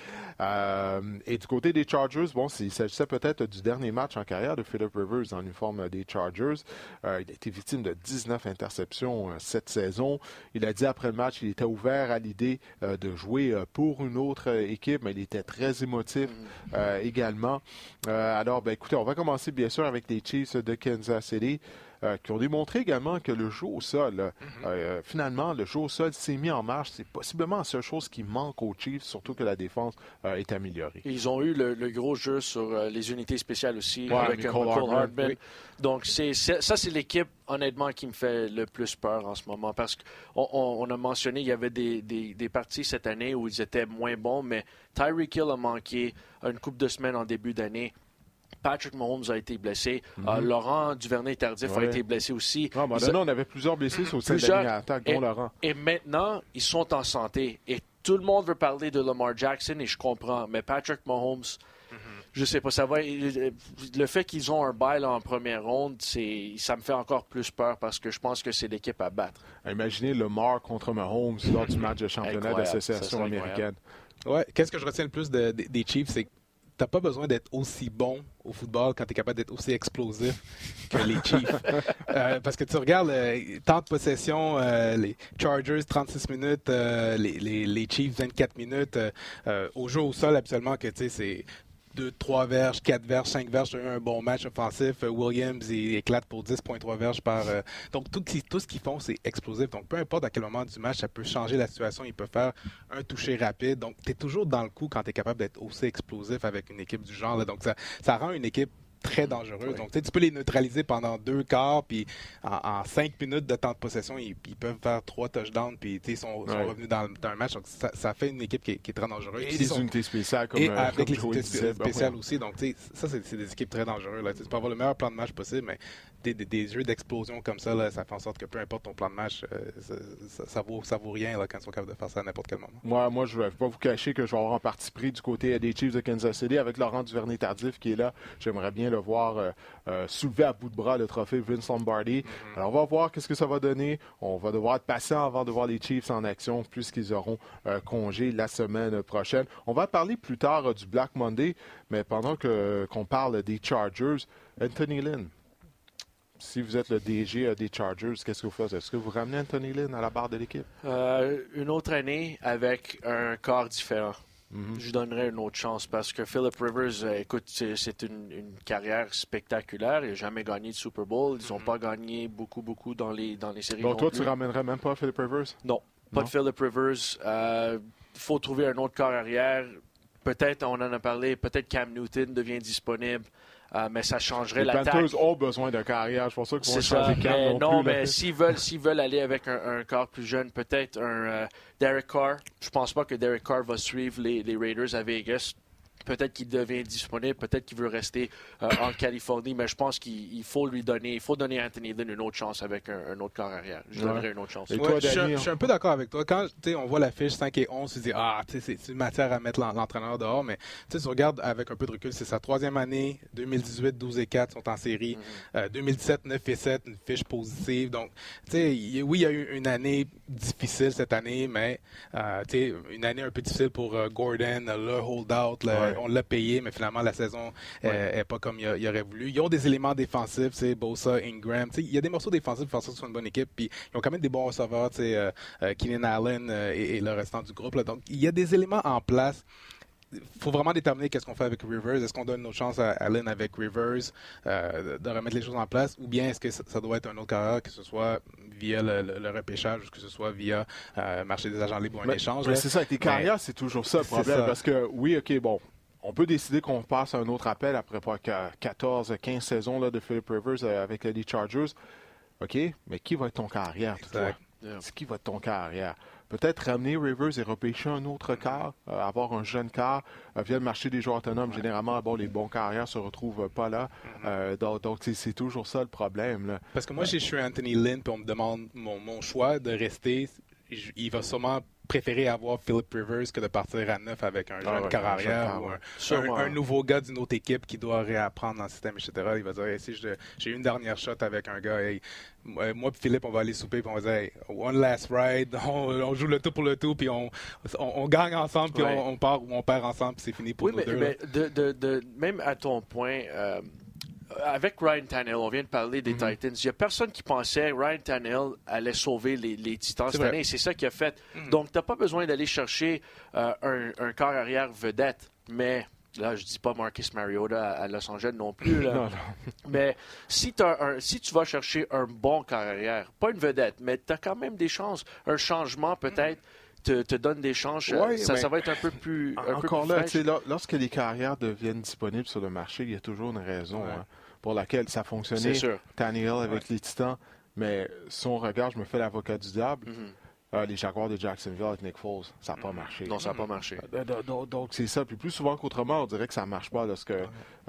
et du côté des Chargers, bon, il s'agissait peut-être du dernier match en carrière de Philip Rivers en uniforme des Chargers. il a été victime de 19 interceptions cette saison. Il a dit après le match qu'il était ouvert à l'idée de jouer pour une autre équipe, mais il était très émotif euh, également. Euh, alors, ben, écoutez, on va commencer bien sûr avec les Chiefs de Kansas City. Euh, qui ont démontré également que le jeu au sol, mhm. finalement, le jeu au sol s'est mis en marche. C'est possiblement la seule chose qui manque aux Chiefs, surtout que la défense est améliorée. Ils ont eu le, gros jeu sur les unités spéciales aussi, avec Michael Hardman. Donc, c'est, ça, c'est l'équipe, honnêtement, qui me fait le plus peur en ce moment. Parce qu'on on, a mentionné, il y avait des, des, parties cette année où ils étaient moins bons, mais Tyreek Hill a manqué une coupe de semaines en début d'année. Patrick Mahomes a été blessé. Euh, mhm. Laurent Duvernay-Tardif a été blessé aussi. Non, on avait plusieurs blessés sur cette dernière attaque, dont Laurent. Et maintenant, ils sont en santé. Et tout le monde veut parler de Lamar Jackson, et je comprends. Mais Patrick Mahomes, mhm. je sais pas, ça va. Le fait qu'ils ont un bail en première ronde, ça me fait encore plus peur parce que je pense que c'est l'équipe à battre. Imaginez Lamar contre Mahomes lors du match de championnat d'association américaine. Ouais, qu'est-ce que je retiens le plus des Chiefs, c'est t'as pas besoin d'être aussi bon au football quand tu es capable d'être aussi explosif que les Chiefs. (laughs) Euh, parce que tu regardes le temps de possession, euh, les Chargers 36 minutes, euh, les, les, les, Chiefs 24 minutes. au jeu au sol, absolument que c'est 2, 3 verges, 4 verges, 5 verges, un bon match offensif. Euh, Williams il éclate pour 10.3 verges par. Euh, donc tout, tout ce qu'ils font, c'est explosif. Donc peu importe à quel moment du match, ça peut changer la situation. Il peut faire un toucher rapide. Donc tu es toujours dans le coup quand tu es capable d'être aussi explosif avec une équipe du genre. Donc ça, ça rend une équipe très dangereux. Donc, tu peux les neutraliser pendant deux quarts, puis en, cinq minutes de temps de possession, ils, peuvent faire trois touchdowns, puis ils sont, sont revenus dans, un match. Donc, ça, fait une équipe qui est, très dangereuse. Et des unités spéciales, comme Et euh, avec les unités spéciales aussi. Donc, ça, c'est des équipes très dangereuses. Là. Tu peux avoir le meilleur plan de match possible, mais des, jeux d'explosion comme ça, là, ça fait en sorte que peu importe ton plan de match, euh, ça, vaut, ça vaut rien là, quand ils sont capables de faire ça à n'importe quel moment. Moi, moi je ne vais pas vous cacher que je vais avoir en partie pris du côté des Chiefs de Kansas City avec Laurent Duvernay-Tardif qui est là. J'aimerais bien le voir euh, euh, soulever à bout de bras le trophée Vince Lombardi. Mm-hmm. Alors, on va voir qu'est-ce que ça va donner. On va devoir être patient avant de voir les Chiefs en action puisqu'ils auront congé la semaine prochaine. On va parler plus tard du Black Monday, mais pendant qu'on parle des Chargers, Anthony Lynn, si vous êtes le DG euh, des Chargers, qu'est-ce que vous faites? Est-ce que vous ramenez Anthony Lynn à la barre de l'équipe? Euh, une autre année avec un corps différent. Mhm. Je donnerais une autre chance parce que Philip Rivers, euh, écoute, c'est une, une carrière spectaculaire. Il n'a jamais gagné de Super Bowl. Ils n'ont pas gagné beaucoup, beaucoup dans les, dans les séries. Donc, toi, plus. tu ramènerais même pas Philip Rivers? Non, pas Non? de Philip Rivers. Il faut trouver un autre corps arrière. Peut-être, on en a parlé, peut-être Cam Newton devient disponible, euh, mais ça changerait Les l'attaque. Panthers ont besoin d'un carrière. Je pense pas qu'ils vont changer Mais non, non, plus, mais s'ils veulent, s'ils veulent aller avec un, un corps plus jeune, peut-être un euh, Derek Carr. Je pense pas que Derek Carr va suivre les, les Raiders à Vegas. Peut-être qu'il devient disponible, peut-être qu'il veut rester euh, en Californie, mais je pense qu'il il faut lui donner, il faut donner à Anthony Lynn une autre chance avec un, un autre corps arrière. Je Ouais. donnerais une autre chance. Et Ouais, toi, je, suis- Danny, je suis un peu d'accord avec toi. Quand tu sais, on voit la fiche 5 et 11, tu dis Ah, c'est une matière à mettre l'en- l'entraîneur dehors. Mais tu regardes avec un peu de recul, c'est sa troisième année. 2018, 12 et 4 sont en série. Euh, 2017, 9 et 7, une fiche positive. Donc, tu sais, il- oui, il y a eu une année difficile cette année, mais euh, tu sais, une année un peu difficile pour euh, Gordon, le hold-out. le- Ouais. On l'a payé, mais finalement, la saison n'est pas comme il, aurait voulu. Ils ont des éléments défensifs, sais, Bosa, Ingram. Il y a des morceaux défensifs qui font en sorte que ce soit une bonne équipe. Puis, ils ont quand même des bons receveurs, euh, euh, Keenan Allen euh, et, et le restant du groupe. là. Donc, il y a des éléments en place il faut vraiment déterminer qu'est-ce qu'on fait avec Rivers. Est-ce qu'on donne nos chances à Allen avec Rivers euh, de remettre les choses en place ou bien est-ce que ça, ça doit être un autre carrière, que ce soit via le, le- le repêchage ou que ce soit via euh, marché des agents libres ou un Mais- échange? mais c'est ça, avec les carrières, c'est toujours ça le c'est problème. Parce que, oui, OK, bon, on peut décider qu'on passe à un autre appel après pas qu'à 14, 15 saisons là, de Philip Rivers euh, avec les Chargers. OK, mais qui va être ton carrière, toi? Yeah. C'est qui va être ton carrière? Peut-être ramener Rivers et repêcher un autre quart, euh, avoir un jeune quart euh, via le marché des joueurs autonomes. Généralement, bon, les bons carrières se retrouvent euh, pas là. Euh, donc, donc, c'est- c'est toujours ça le problème. Là. Parce que moi, si je suis Anthony Lynn puis on me demande mon, mon choix de rester, il va sûrement préférer avoir Philip Rivers que de partir à neuf avec un Ah jeune ouais, quart un jeune arrière quart, ou un, Sûrement. un- un nouveau gars d'une autre équipe qui doit réapprendre dans le système, etc. Il va dire, Hey, si j'ai une dernière shot avec un gars, hey, moi et Philippe, on va aller souper puis on va dire, Hey, one last ride, (laughs) on, on joue le tout pour le tout puis on, on, on gagne ensemble puis Ouais. on, part ou on perd ensemble puis c'est fini pour Oui, nous mais, deux. là. mais de, de- de- même à ton point, euh, avec Ryan Tannehill, on vient de parler des Mhm. Titans. Il n'y a personne qui pensait que Ryan Tannehill allait sauver les, les Titans C'est cette vrai. année. C'est ça qu'il a fait. Mhm. Donc, tu n'as pas besoin d'aller chercher euh, un, un corps arrière vedette. Mais là, je dis pas Marcus Mariota à, Los Angeles non plus. là. (laughs) Non, non. (laughs) Mais si, t'as un- si tu vas chercher un bon carrière, pas une vedette, mais tu as quand même des chances, un changement peut-être te, te donne des chances, Ouais, ça, ça va être un peu plus. Un peu Encore plus là, lorsque les carrières deviennent disponibles sur le marché, il y a toujours une raison Ouais. hein, pour laquelle ça fonctionnait. Tannehill avec les Titans. Mais si on regarde, je me fais l'avocat du diable, Mhm. euh, les Jaguars de Jacksonville avec Nick Foles, ça n'a pas marché. Non, ça n'a pas marché. Euh, do- do- Donc, c'est ça. Puis plus souvent qu'autrement, on dirait que ça ne marche pas lorsque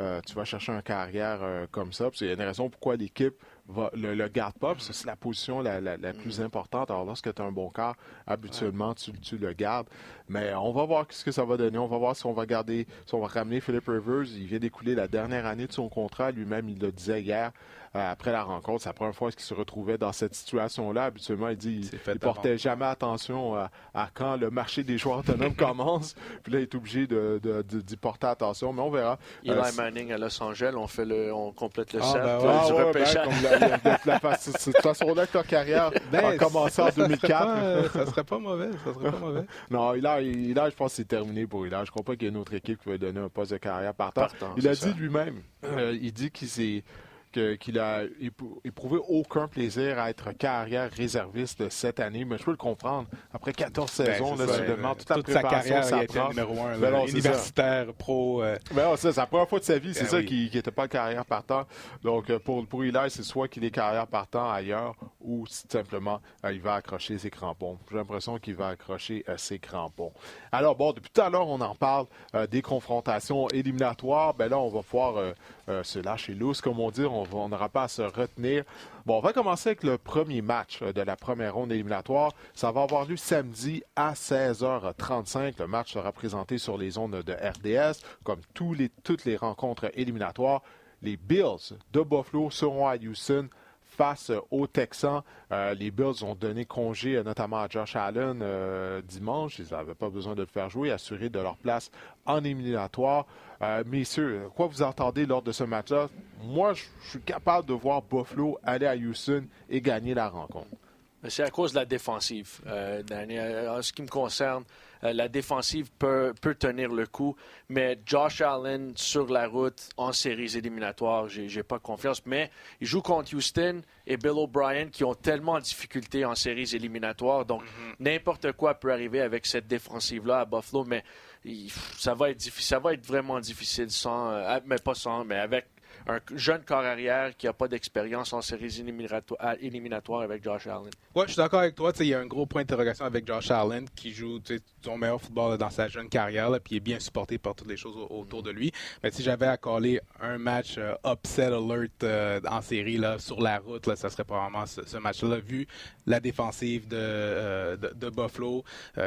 euh, tu vas chercher un carrière euh, comme ça. Puis il y a une raison pourquoi l'équipe va, le, le garde pas. C'est la position la, la- la plus importante. Alors, lorsque tu as un bon quart, habituellement, tu, tu le gardes. Mais on va voir ce que ça va donner. On va voir si on va garder, si on va ramener Philip Rivers. Il vient d'écouler la dernière année de son contrat. Lui-même, il le disait hier. Euh, après la rencontre, c'est la première fois qu'il se retrouvait dans cette situation-là. Habituellement, il dit C'est il, fait il portait avant. jamais attention à, à quand le marché des joueurs autonomes (laughs) commence. Puis là, il est obligé de- de- de- d'y porter attention. Mais on verra. Eli Euh, Manning à Los Angeles, on fait le, on complète le Ah, ben euh, ouais. ben, de toute façon-là que ta carrière (laughs) a Ben, commencé en ça, ça serait 2004. pas, euh, ça serait pas mauvais, ça serait pas mauvais. (laughs) Non, Hilaire, Hilaire, je pense que c'est terminé pour Hilaire. Je crois pas qu'il y ait une autre équipe qui va lui donner un poste de carrière partant. Partant, il a dit lui-même, euh, il dit qu'il s'est qu'il a éprouvé aucun plaisir à être carrière réserviste cette année, mais je peux le comprendre. Après 14 saisons, Ben, c'est là, ça, tu euh, demandes toute sa carrière, il ça numéro un, Ben là, non, c'est ça. universitaire, pro. euh, Ben ça, c'est la première fois de sa vie, c'est Ben ça, oui. qui n'était pas carrière partant. Donc, euh, pour, pour Hilaire, c'est soit qu'il est carrière partant ailleurs ou si, simplement euh, il va accrocher ses crampons. J'ai l'impression qu'il va accrocher euh, ses crampons. Alors, bon, depuis tout à l'heure, on en parle des confrontations éliminatoires. Ben là, on va pouvoir se lâcher loose, comme on dit. On va- on n'aura pas à se retenir. Bon, on va commencer avec le premier match euh, de la première ronde éliminatoire. Ça va avoir lieu samedi à 16h35. Le match sera présenté sur les ondes de RDS, comme toutes les rencontres éliminatoires. Les Bills de Buffalo seront à Houston face aux Texans. Euh, les Bills ont donné congé euh, notamment à Josh Allen dimanche. Ils n'avaient pas besoin de le faire jouer, assuré de leur place en éliminatoire. Euh, messieurs, quoi vous entendez lors de ce match-là? Moi, je suis capable de voir Buffalo aller à Houston et gagner la rencontre. C'est à cause de la défensive, euh, Danny. En ce qui me concerne, euh, la défensive peut, peut, tenir le coup, mais Josh Allen sur la route en séries éliminatoires, j'ai, pas confiance. Mais il joue contre Houston et Bill O'Brien qui ont tellement de difficultés en séries éliminatoires, donc mm-hmm. n'importe quoi peut arriver avec cette défensive-là à Buffalo, mais ça va être difficile, ça va être vraiment difficile sans, euh, mais pas sans, mais avec un jeune corps arrière qui n'a pas d'expérience en séries éliminatoires avec Josh Allen. Oui, je suis d'accord avec toi. Il y a un gros point d'interrogation avec Josh Allen qui joue son meilleur football dans sa jeune carrière, là, puis est bien supporté par toutes les choses autour de lui. Mais si j'avais à coller un match euh, upset alert euh, en série là, sur la route, là, ça serait probablement ce, match-là, vu la défensive de, euh, Buffalo.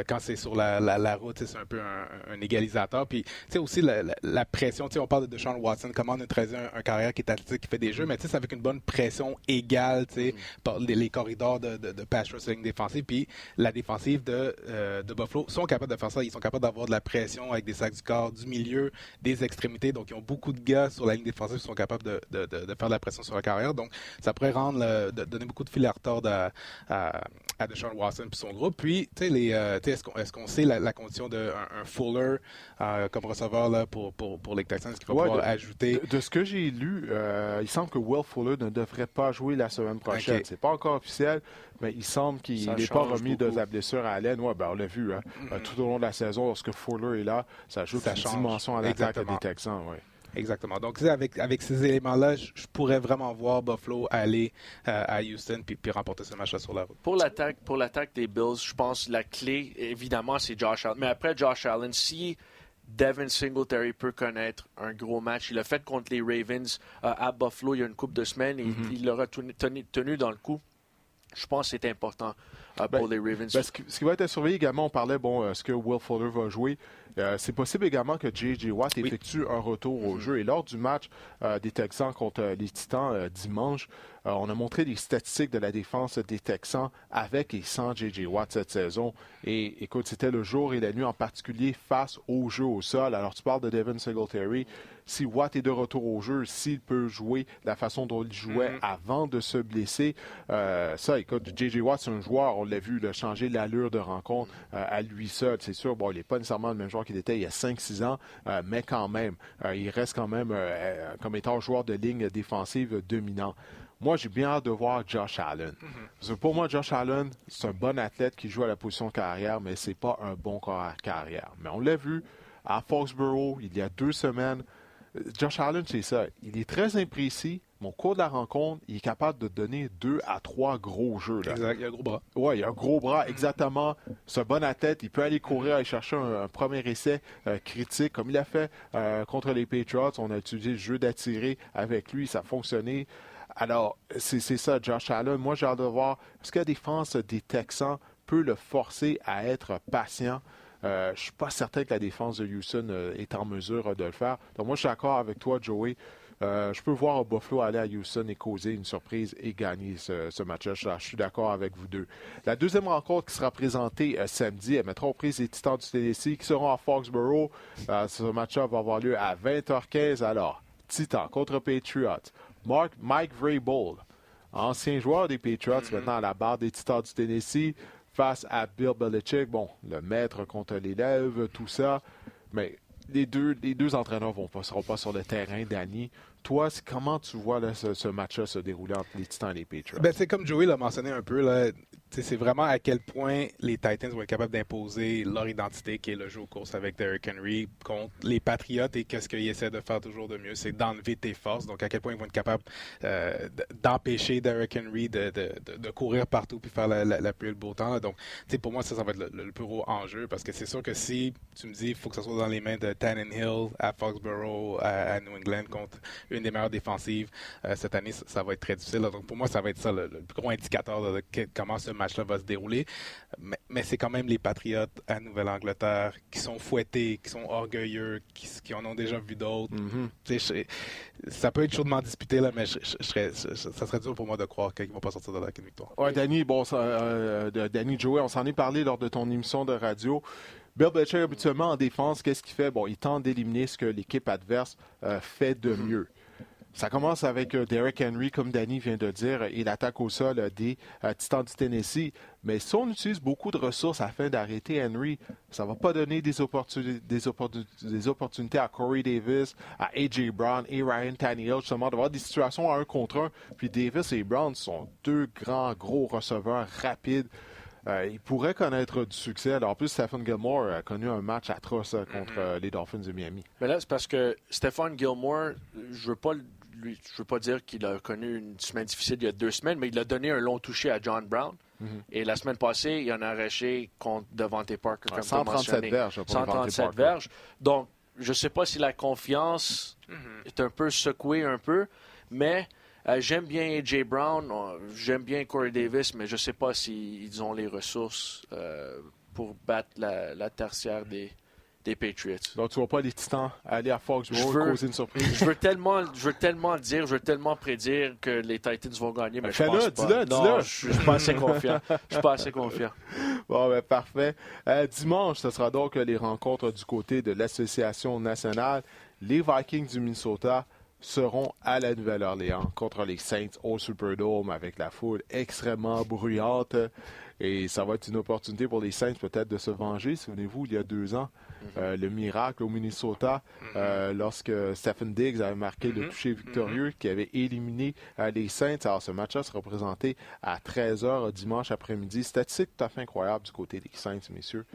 quand c'est sur la, la, route, c'est un peu un, égalisateur. Puis aussi la, la pression. On parle de Sean Watson, comment neutraliser un, un carrière qui est athlétique, qui fait des jeux, mais c'est avec une bonne pression égale, tu par les, corridors de, de, de pass rush défensive, puis la défensive de, euh, de Buffalo sont capables de faire ça. Ils sont capables d'avoir de la pression avec des sacs du corps, du milieu, des extrémités. Donc, ils ont beaucoup de gars sur la ligne défensive qui sont capables de, de, de faire de la pression sur la carrière. Donc, ça pourrait rendre, donner beaucoup de fil à retard à, à, à Deshaun Watson et son groupe. Puis, tu sais, euh, est-ce qu'on est sait la, condition d'un un Fuller euh, comme receveur là, pour, pour, pour les Texans, ce qu'il va pouvoir ajouter? De, ce que j'ai lu, euh, il semble que Will Fuller ne devrait pas jouer la semaine prochaine. C'est pas encore officiel, mais il semble qu'il n'est pas remis de sa blessure à Allen. Ouais, ben, on l'a vu. Hein. Mm-hmm. tout au long de la saison, lorsque Fuller est là, ça joue une dimension à l'attaque des Texans. Ouais. Exactement. Donc, avec, avec ces éléments-là, je, pourrais vraiment voir Buffalo aller euh, à Houston puis, puis remporter ce match-là sur la route. Pour l'attaque, pour l'attaque des Bills, je pense la clé, évidemment, c'est Josh Allen. Mais après Josh Allen, si Devin Singletary peut connaître un gros match, il l'a fait contre les Ravens euh, à Buffalo il y a une couple de semaines et mm-hmm. il l'aura tenu, tenu, dans le coup. Je pense que c'est important euh, pour ben, les Ravens. Ben, ce, qui, va être surveillé également, on parlait, bon, est-ce que Will Fuller va jouer? Euh, c'est possible également que J.J. Watt effectue un retour au mm-hmm. jeu. Et lors du match euh, des Texans contre euh, les Titans dimanche, on a montré les statistiques de la défense des Texans avec et sans J.J. Watt cette saison. Et écoute, c'était le jour et la nuit en particulier face au jeu au sol. Alors tu parles de Devin Singletary si Watt est de retour au jeu, s'il peut jouer la façon dont il jouait mm-hmm. avant de se blesser, ça, écoute, J.J. Watt, c'est un joueur, on l'a vu, changé l'allure de rencontre à lui seul. C'est sûr, bon, il n'est pas nécessairement le même joueur qu'il était il y a 5-6 ans, euh, mais quand même, euh, il reste quand même euh, comme étant joueur de ligne défensive dominant. Moi, j'ai bien hâte de voir Josh Allen. Mhm. pour moi, Josh Allen, c'est un bon athlète qui joue à la position de carrière, mais c'est pas un bon carrière. Mais on l'a vu à Foxborough il y a deux semaines. Josh Allen, c'est ça. Il est très imprécis, mon cours de la rencontre, il est capable de donner deux à trois gros jeux. Exact, il a un gros bras. Oui, il a un gros bras, exactement. C'est un bon à tête. Il peut aller courir et chercher un, premier essai euh, critique, comme il a fait euh, contre les Patriots. On a utilisé le jeu d'attirer avec lui, ça a fonctionné. Alors, c'est ça, Josh Allen. Moi, j'ai hâte de voir est-ce que la défense des Texans peut le forcer à être patient? Euh, je ne suis pas certain que la défense de Houston est en mesure de le faire. Donc, moi, je suis d'accord avec toi, Joey. Euh, je peux voir Buffalo aller à Houston et causer une surprise et gagner ce, match-là. Je, suis d'accord avec vous deux. La deuxième rencontre qui sera présentée euh, samedi, elle mettra aux prises les Titans du Tennessee qui seront à Foxborough. Euh, ce match-là va avoir lieu à 20h15. Alors, Titans contre Patriots. Mark, Mike Vrabel, ancien joueur des Patriots, mm-hmm. maintenant à la barre des Titans du Tennessee, face à Bill Belichick. Bon, le maître contre l'élève, tout ça. Mais les deux, les deux entraîneurs ne seront pas sur le terrain, Danny. Toi, comment tu vois ce, match-là se dérouler entre les Titans et les Patriots? Ben, c'est comme Joey l'a mentionné un peu, là, c'est vraiment à quel point les Titans vont être capables d'imposer leur identité, qui est le jeu aux courses avec Derrick Henry, contre les Patriots. Et qu'est-ce qu'ils essaient de faire toujours de mieux, c'est d'enlever tes forces. Donc, à quel point ils vont être capables euh, d'empêcher Derrick Henry de, courir partout puis faire la, la, pluie le beau temps. Donc, pour moi, ça, va être le, plus gros enjeu parce que c'est sûr que si tu me dis il faut que ça soit dans les mains de Tannenhill à Foxborough, à, New England, contre une des meilleures défensives euh, cette année, ça, va être très difficile. Donc, pour moi, ça va être ça le, plus gros indicateur de, comment ce match-là va se dérouler. Mais, c'est quand même les Patriotes à Nouvelle-Angleterre qui sont fouettés, qui sont orgueilleux, qui, en ont déjà vu d'autres. Mm-hmm. Ça peut être chaudement disputé, là, mais je, serais, ça serait dur pour moi de croire qu'ils ne vont pas sortir de la victoire. Oui, Danny, bon, euh, Danny Joey, on s'en est parlé lors de ton émission de radio. Bill Belichick, habituellement, en défense, qu'est-ce qu'il fait? Bon, il tente d'éliminer ce que l'équipe adverse euh, fait de mm-hmm. mieux. Ça commence avec euh, Derek Henry, comme Danny vient de dire, et l'attaque au sol euh, des euh, Titans du Tennessee. Mais si on utilise beaucoup de ressources afin d'arrêter Henry, ça ne va pas donner des, opportunités, des, des, opportunités à Corey Davis, à A.J. Brown et Ryan Tannehill, justement, d'avoir des situations à un contre un. Puis Davis et Brown sont deux grands, gros receveurs rapides. ils pourraient connaître du succès. Alors, en plus, Stephen Gilmore a connu un match atroce contre mm-hmm. les Dolphins de Miami. Mais là, c'est parce que Stephen Gilmore, je veux pas le je ne veux pas dire qu'il a connu une semaine difficile il y a deux semaines, mais il a donné un long toucher à John Brown. Mhm. Et la semaine passée, il en a arraché contre Devante Parker, comme 137 verges. 137 verges. Donc, je ne sais pas si la confiance mhm. est un peu secouée, un peu, mais euh, j'aime bien A.J. Brown, j'aime bien Corey Davis, mais je ne sais pas s'ils ont les ressources euh, pour battre la tertiaire des, des Patriots. Donc, tu ne vois pas les Titans aller à Foxborough causer une surprise? je veux tellement, je veux tellement dire, je veux tellement prédire que les Titans vont gagner, mais je pense pas. Dis-le, dis-le. Je suis pas assez confiant. Je suis pas assez confiant. Bon, ben, parfait. Euh, dimanche, ce sera donc les rencontres du côté de l'Association nationale. Les Vikings du Minnesota seront à la Nouvelle-Orléans contre les Saints au Superdome avec la foule extrêmement bruyante. Et ça va être une opportunité pour les Saints peut-être de se venger. Souvenez-vous, il y a deux ans. Euh, le miracle au Minnesota mhm. euh, lorsque Stephen Diggs avait marqué le mhm. toucher victorieux qui avait éliminé euh, les Saints. Alors ce match-là sera présenté à 13h dimanche après-midi. Statistique tout à fait incroyable du côté des Saints, messieurs.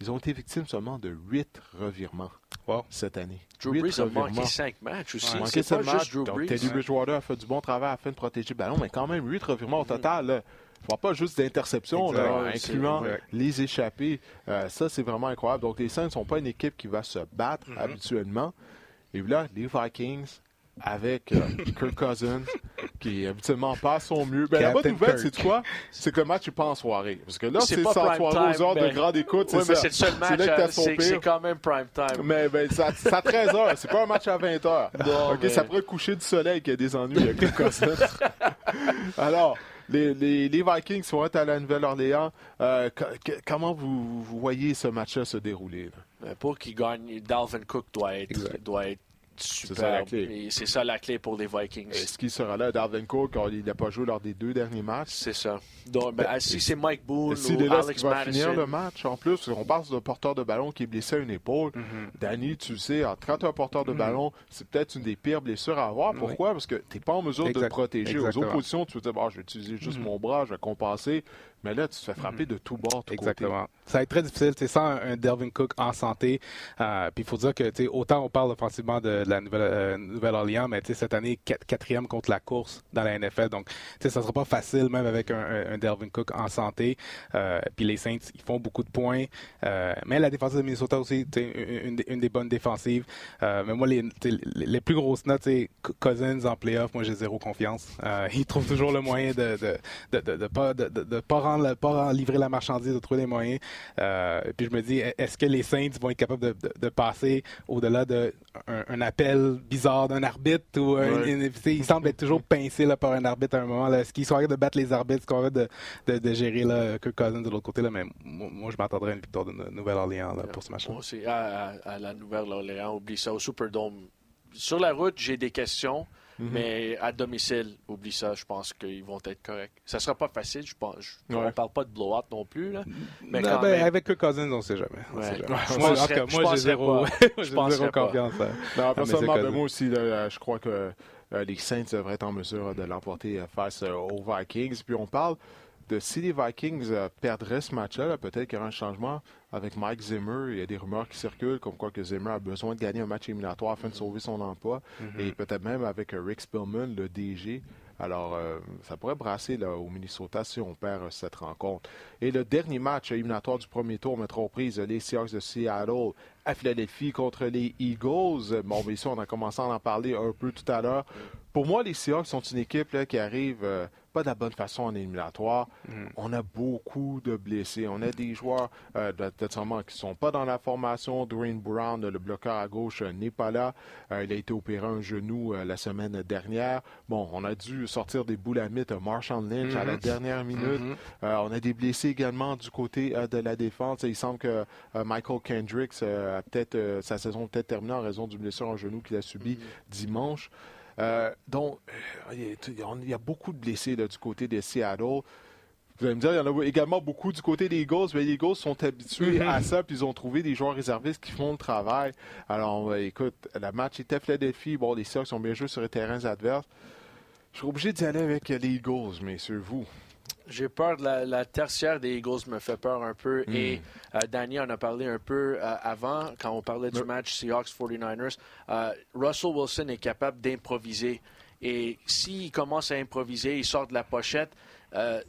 Ils ont été victimes seulement de 8 revirements cette année. Drew Brees a manqué 5 matchs aussi. Ouais, manqué 5 matchs. Teddy Bridgewater a fait du bon travail afin de protéger le ballon, mais quand même 8 revirements au total. Je ne pas juste d'interceptions, incluant les échappées. Euh, ça, c'est vraiment incroyable. Donc, les Saints ne sont pas une équipe qui va se battre mm-hmm. habituellement. Et là, les Vikings, avec euh, (laughs) Kirk Cousins, qui habituellement passe son mieux. Ben, la bonne nouvelle, c'est quoi? C'est que le match n'est pas en soirée. Parce que là, c'est sans soirée aux heures de grande écoute. Oui, mais c'est le seul (laughs) match. Euh, c'est quand même prime time. Mais ben, c'est à 13 h C'est pas un match à 20 h OK, ça pourrait coucher du soleil qu'il y a des ennuis avec Kirk Cousins. (laughs) Alors, les, Vikings vont être à la Nouvelle-Orléans. Euh, comment vous, voyez ce match-là se dérouler? Ben, pour qu'il gagne, Dalvin Cook doit être, doit être c'est ça la clé pour les Vikings. Est-ce qu'il sera là, Darwin Cook, il n'a pas joué lors des deux derniers matchs? C'est ça. Donc, ben, si c'est Mike Boone ou Alex va finir le match, en plus, on parle d'un porteur de ballon qui est blessé à une épaule. Mm-hmm. Danny, tu le sais, quand tu as un porteur de mm-hmm. ballon, c'est peut-être une des pires blessures à avoir. Pourquoi? Parce que tu n'es pas en mesure de le protéger. Aux oppositions, tu te dire, je vais utiliser juste mm-hmm. mon bras, je vais compenser. Mais là, tu te fais frapper de tout bord, tout Exactement. Ça va être très difficile. C'est sans un, Delvin Cook en santé. Euh, puis il faut dire que autant on parle offensivement de, la euh, Nouvelle-Orléans, mais cette année, quatrième contre la course dans la NFL. Donc, ça ne sera pas facile, même avec un, Delvin Cook en santé. Euh, puis les Saints, ils font beaucoup de points. mais la défense de Minnesota aussi, une, une, des bonnes défensives. mais moi, les, les, plus grosses notes, c'est Cousins en playoff. Moi, j'ai zéro confiance. (laughs) il trouve toujours le moyen de de, de, pas, de, de pas pas livrer la marchandise, de trouver des moyens. Euh, puis je me dis, est-ce que les Saints vont être capables de, passer au-delà d'un un appel bizarre d'un arbitre ou ils semblent être toujours pincés là, par un arbitre à un moment. Est-ce qu'ils sont capables de battre les arbitres, est-ce de, de, de, gérer là, Kirk Cousins de l'autre côté là, mais moi, je m'attendrais à une victoire de Nouvelle-Orléans pour ce match-là. Moi aussi, à, à la Nouvelle-Orléans, oublie ça au Superdome. Sur la route, j'ai des questions. Mhm. Mais à domicile, oublie ça, je pense qu'ils vont être corrects. Ça sera pas facile, je pense. On ne parle pas de blowout non plus. Là. Mais ben, Avec Kirk Cousins, on ne sait jamais. sait (laughs) Moi, (laughs) j'ai zéro, zéro confiance. Non, personnellement, ben, moi aussi, je crois que euh, les Saints devraient être en mesure de l'emporter euh, face euh, aux Vikings. Puis on parle de si les Vikings perdraient ce match-là, peut-être qu'il y aura un changement avec Mike Zimmer. Il y a des rumeurs qui circulent comme quoi que Zimmer a besoin de gagner un match éliminatoire afin de sauver son emploi. Mm-hmm. Et peut-être même avec Rick Spillman, le DG. Alors, euh, ça pourrait brasser là, au Minnesota si on perd euh, cette rencontre. Et le dernier match éliminatoire du premier tour mettra aux prises les Seahawks de Seattle à Philadelphie contre les Eagles. Bon, mais ici, on a commencé à en parler un peu tout à l'heure. Pour moi, les Seahawks sont une équipe là, qui arrive euh, pas de la bonne façon en éliminatoire. Mm. On a beaucoup de blessés. On a des joueurs euh, de, de, qui ne sont pas dans la formation. Dwayne Brown, le bloqueur à gauche, euh, n'est pas là. Euh, il a été opéré un genou la semaine dernière. Bon, on a dû sortir des boulamites Marshall Lynch à la mm-hmm. dernière minute. Mm-hmm. on a des blessés également du côté de la défense. il semble que Michael Kendricks a peut-être sa saison peut-être terminée en raison du blessure en genou qu'il a subi mm-hmm. dimanche. Donc, il y a beaucoup de blessés du côté de Seattle. Vous allez me dire, il y en a également beaucoup du côté des Eagles, mais les Eagles sont habitués mm-hmm. à ça, puis ils ont trouvé des joueurs réservistes qui font le travail. Alors, écoute, le match était Philadelphie. Bon, les Seahawks ont bien joué sur les terrains adverses. Je suis obligé d'y aller avec les Eagles, messieurs, vous. J'ai peur de la, tertiaire des Eagles me fait peur un peu. Hmm. Et euh, Danny en a parlé un peu euh, avant, quand on parlait du match Seahawks-49ers. Euh, Russell Wilson est capable d'improviser. Et s'il commence à improviser, il sort de la pochette,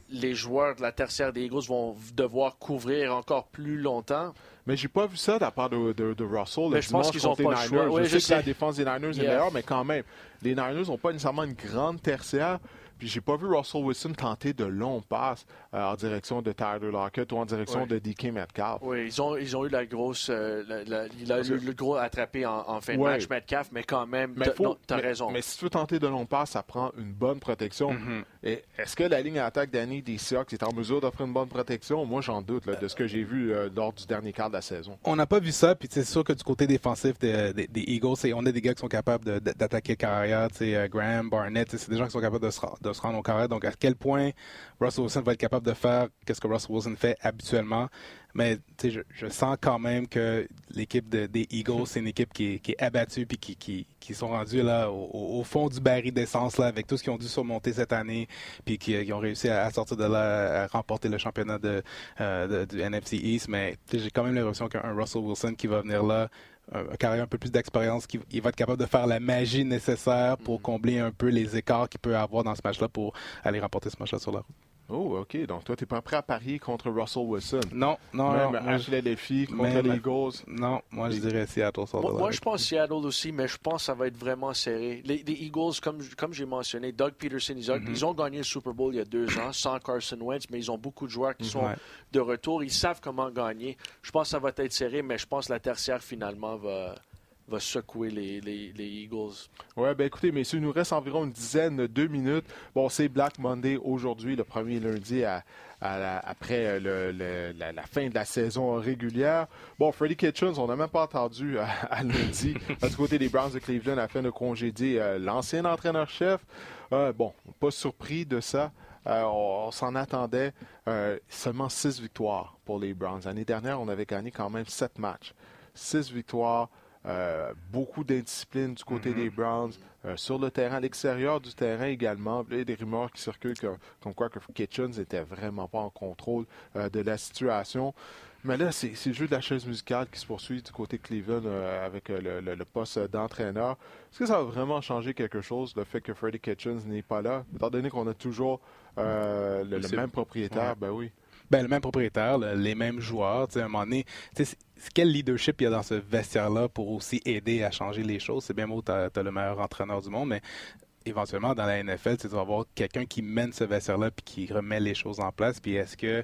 les joueurs de la tertiaire des Eagles vont devoir couvrir encore plus longtemps. Mais j'ai pas vu ça de la part de, de, Russell. Mais je pense qu'ils ont pas le choix. je, sais, que la défense des Niners est meilleure, mais quand même, les Niners n'ont pas nécessairement une grande tertiaire. Puis j'ai pas vu Russell Wilson tenter de longs passes euh, en direction de Tyler Lockett ou en direction de DK Metcalf. Oui, ils ont, ils ont eu la grosse. Euh, il a eu le gros attrapé en, fin de match, Metcalf, mais quand même, tu as raison. Mais si tu veux tenter de longs passes, ça prend une bonne protection. Mm-hmm. Et est-ce que la ligne d'attaque d'Annie des Seahawks est en mesure d'offrir une bonne protection? Moi, j'en doute de ce que j'ai vu euh, lors du dernier quart de la saison. On n'a pas vu ça, puis c'est sûr que du côté défensif des, Eagles, on a des gars qui sont capables d'attaquer carrière, Graham, Barnett, c'est des gens qui sont capables de se, se rendre au carré. Donc, à quel point Russell Wilson va être capable de faire qu'est-ce que Russell Wilson fait habituellement. Mais je, je sens quand même que l'équipe des Eagles, c'est une équipe qui est, abattue puis qui, qui, sont rendus là au, fond du baril d'essence là avec tout ce qu'ils ont dû surmonter cette année puis qui, ont réussi à, sortir de là à remporter le championnat de, euh, du NFC East. Mais j'ai quand même l'impression qu'un Russell Wilson qui va venir là un carrière un peu plus d'expérience, il va être capable de faire la magie nécessaire pour mm. combler un peu les écarts qu'il peut avoir dans ce match-là pour aller remporter ce match-là sur la route. Oh, OK. Donc, toi, tu n'es pas prêt à parier contre Russell Wilson? Non, non, Même non. les filles contre les Eagles? Non, moi, je dirais Seattle. Moi, moi je pense Seattle aussi, mais je pense que ça va être vraiment serré. Les, Eagles, comme, comme j'ai mentionné, Doug Peterson, ils ont, mm-hmm. ils ont, gagné le Super Bowl il y a deux ans sans Carson Wentz, mais ils ont beaucoup de joueurs qui sont de retour. Ils savent comment gagner. Je pense que ça va être serré, mais je pense que la tertiaire, finalement, va va secouer les, les, Eagles. Oui, ben écoutez, messieurs, il nous reste environ une dizaine, deux minutes. Bon, c'est Black Monday aujourd'hui, le premier lundi après la, fin de la saison régulière. Bon, Freddie Kitchens, on n'a même pas entendu à, lundi, (laughs) du côté des Browns de Cleveland, afin de congédier euh, l'ancien entraîneur-chef. Euh, bon, pas surpris de ça. Euh, on, s'en attendait seulement six victoires pour les Browns. L'année dernière, on avait gagné quand même sept matchs. Six victoires, euh, beaucoup d'indiscipline du côté des mm-hmm. Browns. Euh, sur le terrain, à l'extérieur du terrain également. Il y a des rumeurs qui circulent comme quoi que Kitchens n'était vraiment pas en contrôle euh, de la situation. Mais là, c'est le jeu de la chaise musicale qui se poursuit du côté Cleveland avec le, poste d'entraîneur. Est-ce que ça va vraiment changer quelque chose, le fait que Freddie Kitchens n'est pas là, étant donné qu'on a toujours le, même propriétaire? Ben oui. Ben, le même propriétaire, les mêmes joueurs. À un moment donné, quel leadership il y a dans ce vestiaire-là pour aussi aider à changer les choses? C'est bien beau, tu le meilleur entraîneur du monde, mais éventuellement dans la NFL, tu vas avoir quelqu'un qui mène ce vestiaire-là puis qui remet les choses en place. Puis est-ce que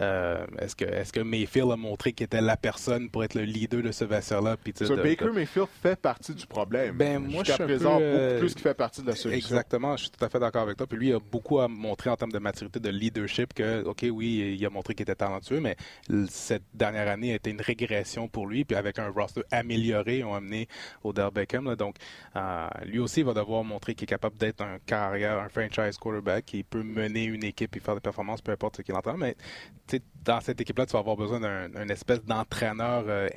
euh, est-ce que est-ce que Mayfield a montré qu'il était la personne pour être le leader de ce vestiaire-là? Puis Baker Mayfield fait partie du problème. Ben moi je suis présent peu, beaucoup plus qu'il fait partie de la solution. Exactement, je suis tout à fait d'accord avec toi. Puis lui il a beaucoup à montrer en termes de maturité, de leadership que ok oui il a montré qu'il était talentueux, mais cette dernière année a été une régression pour lui. Puis avec un roster amélioré, ils ont amené Odell Beckham. donc euh, lui aussi il va devoir montrer qu'il est capable d'être un carrière, un franchise quarterback qui peut mener une équipe et faire des performances, peu importe ce qu'il entend. Mais dans cette équipe-là, tu vas avoir besoin d'un espèce d'entraîneur euh,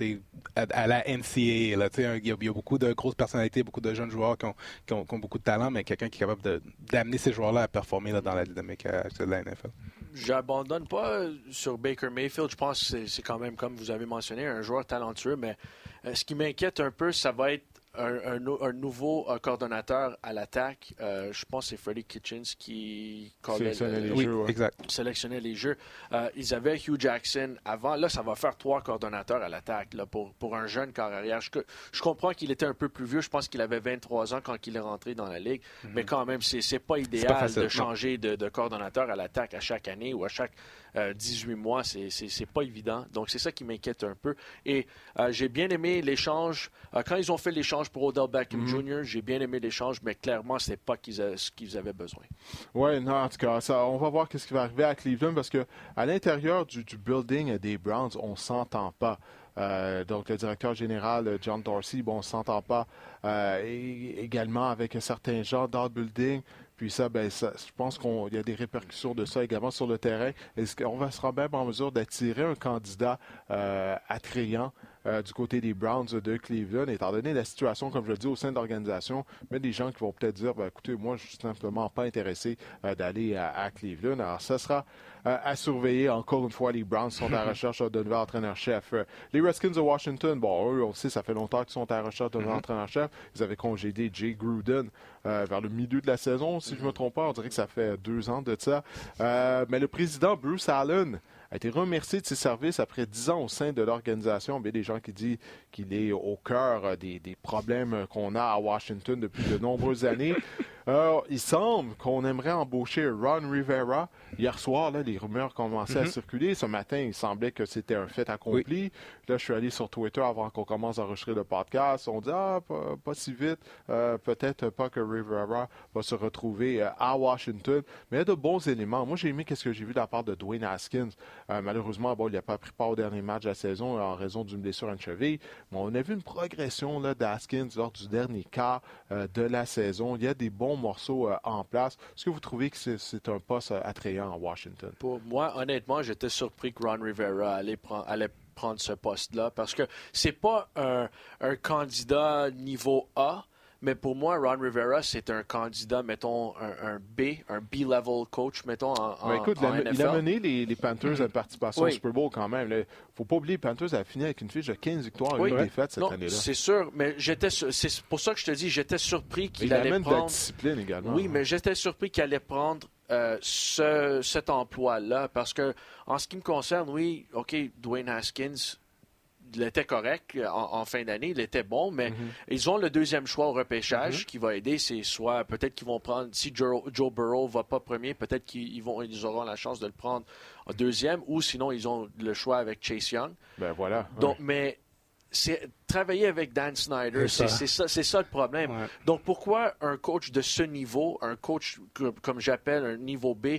euh, à, la NCAA. Là, il, y a, beaucoup de grosses personnalités, beaucoup de jeunes joueurs qui ont, beaucoup de talent, mais quelqu'un qui est capable d'amener ces joueurs-là à performer dans la dynamique euh, de la NFL. J'abandonne pas sur Baker Mayfield. Je pense que c'est quand même, comme vous avez mentionné, un joueur talentueux, mais ce qui m'inquiète un peu, ça va être un, nouveau euh, coordonnateur à l'attaque. Euh, je pense que c'est Freddie Kitchens qui sélectionnait les, jeux, sélectionnait les jeux. Euh, ils avaient Hugh Jackson avant. Là, ça va faire trois coordonnateurs à l'attaque pour, pour un jeune carrière. Je, je comprends qu'il était un peu plus vieux. Je pense qu'il avait 23 ans quand il est rentré dans la ligue. Mhm. Mais quand même, c'est n'est pas idéal de changer de, de, coordonnateur à l'attaque à chaque année ou à chaque 18 euh, mois, c'est pas évident. Donc, c'est ça qui m'inquiète un peu. Et euh, j'ai bien aimé l'échange. Euh, quand ils ont fait l'échange pour Odell Beckham mhm. Jr., j'ai bien aimé l'échange, mais clairement, ce n'est pas ce qu'ils avaient besoin. Oui, non, en tout cas, ça, on va voir ce qui va arriver à Cleveland parce que à l'intérieur du, du, building des Browns, on s'entend pas. donc, le directeur général, John Dorsey, bon, on ne s'entend pas également avec certains gens dans le building. Puis ça, ben, je pense qu'il y a des répercussions de ça également sur le terrain. Est-ce qu'on va sera même en mesure d'attirer un candidat attrayant euh, du côté des Browns de Cleveland, étant donné la situation, comme je le dis, au sein de l'organisation, mais des gens qui vont peut-être dire, ben, écoutez, moi, je suis simplement pas intéressé euh, d'aller à, Cleveland. Alors, ça sera euh, à surveiller. Encore une fois, les Browns sont à la (laughs) recherche d'un nouvel entraîneur-chef. les Redskins de Washington, bon, eux, on sait, ça fait longtemps qu'ils sont à la recherche d'un nouvel mm-hmm. entraîneur-chef. Ils avaient congédé Jay Gruden vers le milieu de la saison, si je ne me trompe pas. On dirait que ça fait deux ans de ça. mais le président Bruce Allen, a été remercié de ses services après dix ans au sein de l'organisation. Il des gens qui disent qu'il est au cœur euh, des, des problèmes qu'on a à Washington depuis de nombreuses (laughs) années. Alors, il semble qu'on aimerait embaucher Ron Rivera. Hier soir, là, les rumeurs commençaient à mhm. circuler. Ce matin, il semblait que c'était un fait accompli. Là, je suis allé sur Twitter avant qu'on commence à enregistrer le podcast. On dit, ah, pas, si vite. Euh, peut-être pas que Rivera va se retrouver euh, à Washington. Mais il y a de bons éléments. Moi, j'ai aimé ce que j'ai vu de la part de Dwayne Haskins. Euh, malheureusement, bon, il n'a pas pris part au dernier match de la saison en raison d'une blessure à une cheville. On a vu une progression d'Haskins lors du dernier quart de la saison. Il y a des bons morceaux euh, en place. Est-ce que vous trouvez que c'est un poste euh, attrayant à Washington? Pour moi, honnêtement, j'étais surpris que Ron Rivera allait, prendre ce poste-là parce que c'est pas un, candidat niveau A, mais pour moi, Ron Rivera, c'est un candidat, mettons, un, B, un B-level coach, mettons, en, ben, écoute, il a, mené les, Panthers à une participation au Super Bowl quand même. Il ne faut pas oublier, les Panthers a fini avec une fiche de 15 victoires et une défaite cette année-là. C'est sûr, mais j'étais, c'est pour ça que je te dis, j'étais surpris qu'il allait prendre... Il amène de la discipline également. Oui, mais j'étais surpris qu'il allait prendre euh, ce, cet emploi-là, parce que en ce qui me concerne, oui, OK, Dwayne Haskins, il était correct en, fin d'année, il était bon, mais mhm. ils ont le deuxième choix au repêchage mhm. qui va aider. C'est soit peut-être qu'ils vont prendre, si Joe, Joe Burrow va pas premier, peut-être qu'ils vont, ils auront la chance de le prendre en deuxième, ou sinon ils ont le choix avec Chase Young. Ben voilà. Donc, mais c'est travailler avec Dan Snyder, c'est ça. c'est ça, le problème. Donc pourquoi un coach de ce niveau, un coach comme j'appelle un niveau B,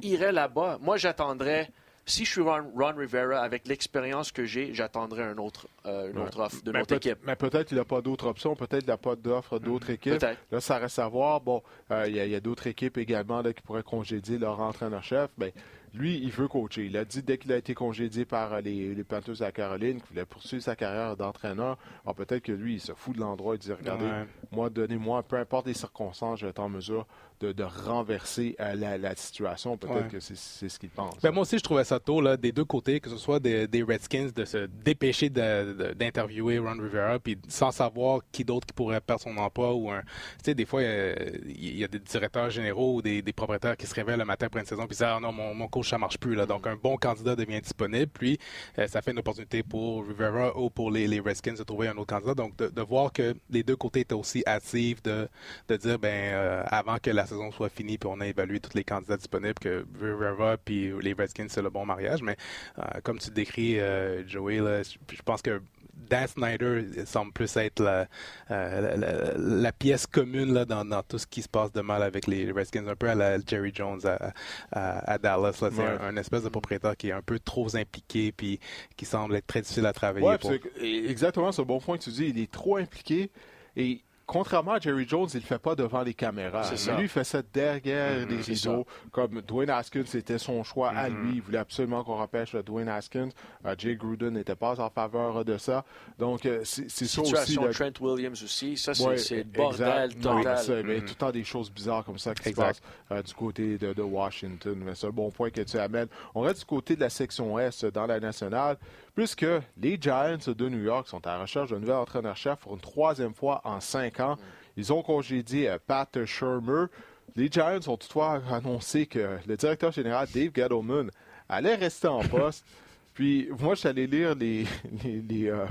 irait là-bas? Moi, j'attendrais si je suis Ron, Rivera, avec l'expérience que j'ai, j'attendrai un autre, euh, une autre offre de notre équipe. Mais peut-être qu'il n'a pas d'autres options, peut-être qu'il n'a pas d'offre d'autres équipes. Là, ça reste à voir. Bon, euh, il y a, d'autres équipes également là, qui pourraient congédier leur entraîneur-chef. Ben, lui, il veut coacher. Il a dit dès qu'il a été congédié par euh, les, les Panthers à Caroline qu'il voulait poursuivre sa carrière d'entraîneur. Alors peut-être que lui, il se fout de l'endroit et dit regardez, moi, donnez-moi, peu importe les circonstances, je vais être en mesure de, renverser euh, la, situation. Peut-être que c'est ce qu'il pense. Ben, moi aussi, je trouvais ça tôt, là, des deux côtés, que ce soit des, Redskins, de se dépêcher d'interviewer Ron Rivera, puis sans savoir qui d'autre qui pourrait perdre son emploi. ou un, Tu sais, des fois, il y, a des directeurs généraux ou des, propriétaires qui se réveillent le matin après une saison, puis disent Ah non, mon, mon coach, ça marche plus. Là. Donc, un bon candidat devient disponible, puis euh, ça fait une opportunité pour Rivera ou pour les, Redskins de trouver un autre candidat. Donc, de, voir que les deux côtés étaient aussi actifs, de, de dire, ben, euh, avant que la saison soit finie, puis on a évalué tous les candidats disponibles, que Rivera puis les Redskins, c'est le bon mariage. Mais euh, comme tu décris, euh, Joey, je pense que Dan Snyder semble plus être la, euh, la, pièce commune là, dans, dans, tout ce qui se passe de mal avec les Redskins, un peu à la Jerry Jones à, à, Dallas. C'est un, espèce de propriétaire qui est un peu trop impliqué puis qui semble être très difficile à travailler. pour. Exactement, c'est un bon point que tu dis. Il est trop impliqué et contrairement à Jerry Jones, il ne le fait pas devant les caméras. Lui, il fait ça derrière mm-hmm. les rideaux. Comme Dwayne Haskins, c'était son choix à lui. Il voulait absolument qu'on repêche Dwayne Haskins. Uh, Jay Gruden n'était pas en faveur de ça. Donc, euh, c'est ça aussi. Situation Trent Williams aussi. Ça, c'est le bordel total. y a mm-hmm. tout le temps des choses bizarres comme ça qui se passent euh, du côté de, Washington. Mais c'est un bon point que tu amènes. On reste du côté de la section Est dans la nationale puisque les Giants de New York sont à la recherche d'un nouvel entraîneur-chef pour une troisième fois en cinq ans. Ils ont congédié euh, Pat Shermer. Les Giants ont toutefois annoncé que le directeur général Dave Gettleman allait rester en poste. (laughs) Puis moi, je suis allé lire les, euh,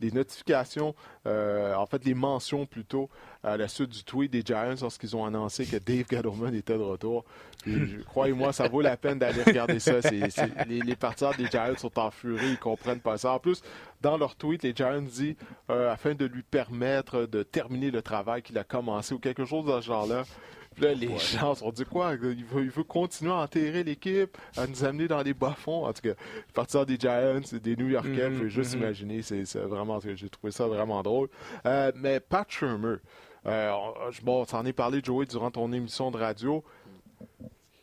les notifications, euh, en fait les mentions plutôt, à la suite du tweet des Giants lorsqu'ils ont annoncé que Dave Gettleman était de retour. Croyez-moi, ça vaut la peine d'aller regarder ça. les, les partisans des Giants sont en furie, ils comprennent pas ça. En plus, dans leur tweet, les Giants disent euh, afin de lui permettre de terminer le travail qu'il a commencé ou quelque chose de ce genre-là. Là, les gens se sont dit quoi? Il veut, il veut continuer à enterrer l'équipe, à nous amener dans les bas-fonds. En tout cas, partir des Giants, des New Yorkais, Mhm, peux juste mhm. imaginer. C'est vraiment, j'ai trouvé ça vraiment drôle. Euh, mais Pat Shermer, euh, bon, t'en ai parlé, Joey, durant ton émission de radio.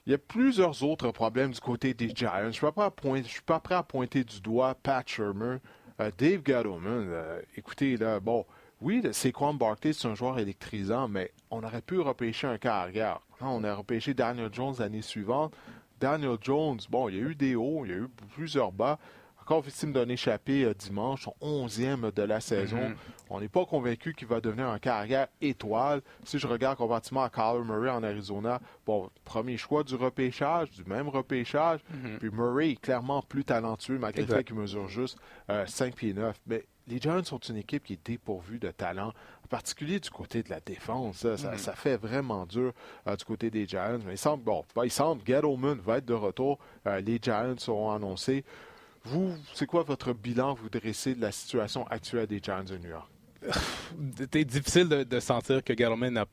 Il y a plusieurs autres problèmes du côté des Giants. Je ne suis, pas à point- je suis pas prêt à pointer du doigt Pat Shermer. Euh, Dave Gettleman, euh, écoutez, là, bon, oui, le- Saquon Barkley, c'est un joueur électrisant, mais on aurait pu repêcher un cas arrière. Hein, On a repêché Daniel Jones l'année suivante. Daniel Jones, bon, il y a eu des hauts, il y a eu plusieurs bas. Encore victime d'un échappé euh, dimanche, son 11e de la saison. Mhm. On n'est pas convaincu qu'il va devenir un carrière étoile. Si je regarde comparativement à Kyler Murray en Arizona, bon, premier choix du repêchage, du même repêchage. Mhm. Puis Murray est clairement plus talentueux, malgré le fait qu'il mesure juste euh, 5 pieds 9. Mais les Giants sont une équipe qui est dépourvue de talent, en particulier du côté de la défense. Ça, ça- ça fait vraiment dur euh, du côté des Giants. Mais il semble, bon, ben, il semble va être de retour. Euh, les Giants seront annoncés. Vous, c'est quoi votre bilan vous dressez de la situation actuelle des Giants de New York? (laughs) C'était difficile de, de sentir que Gettleman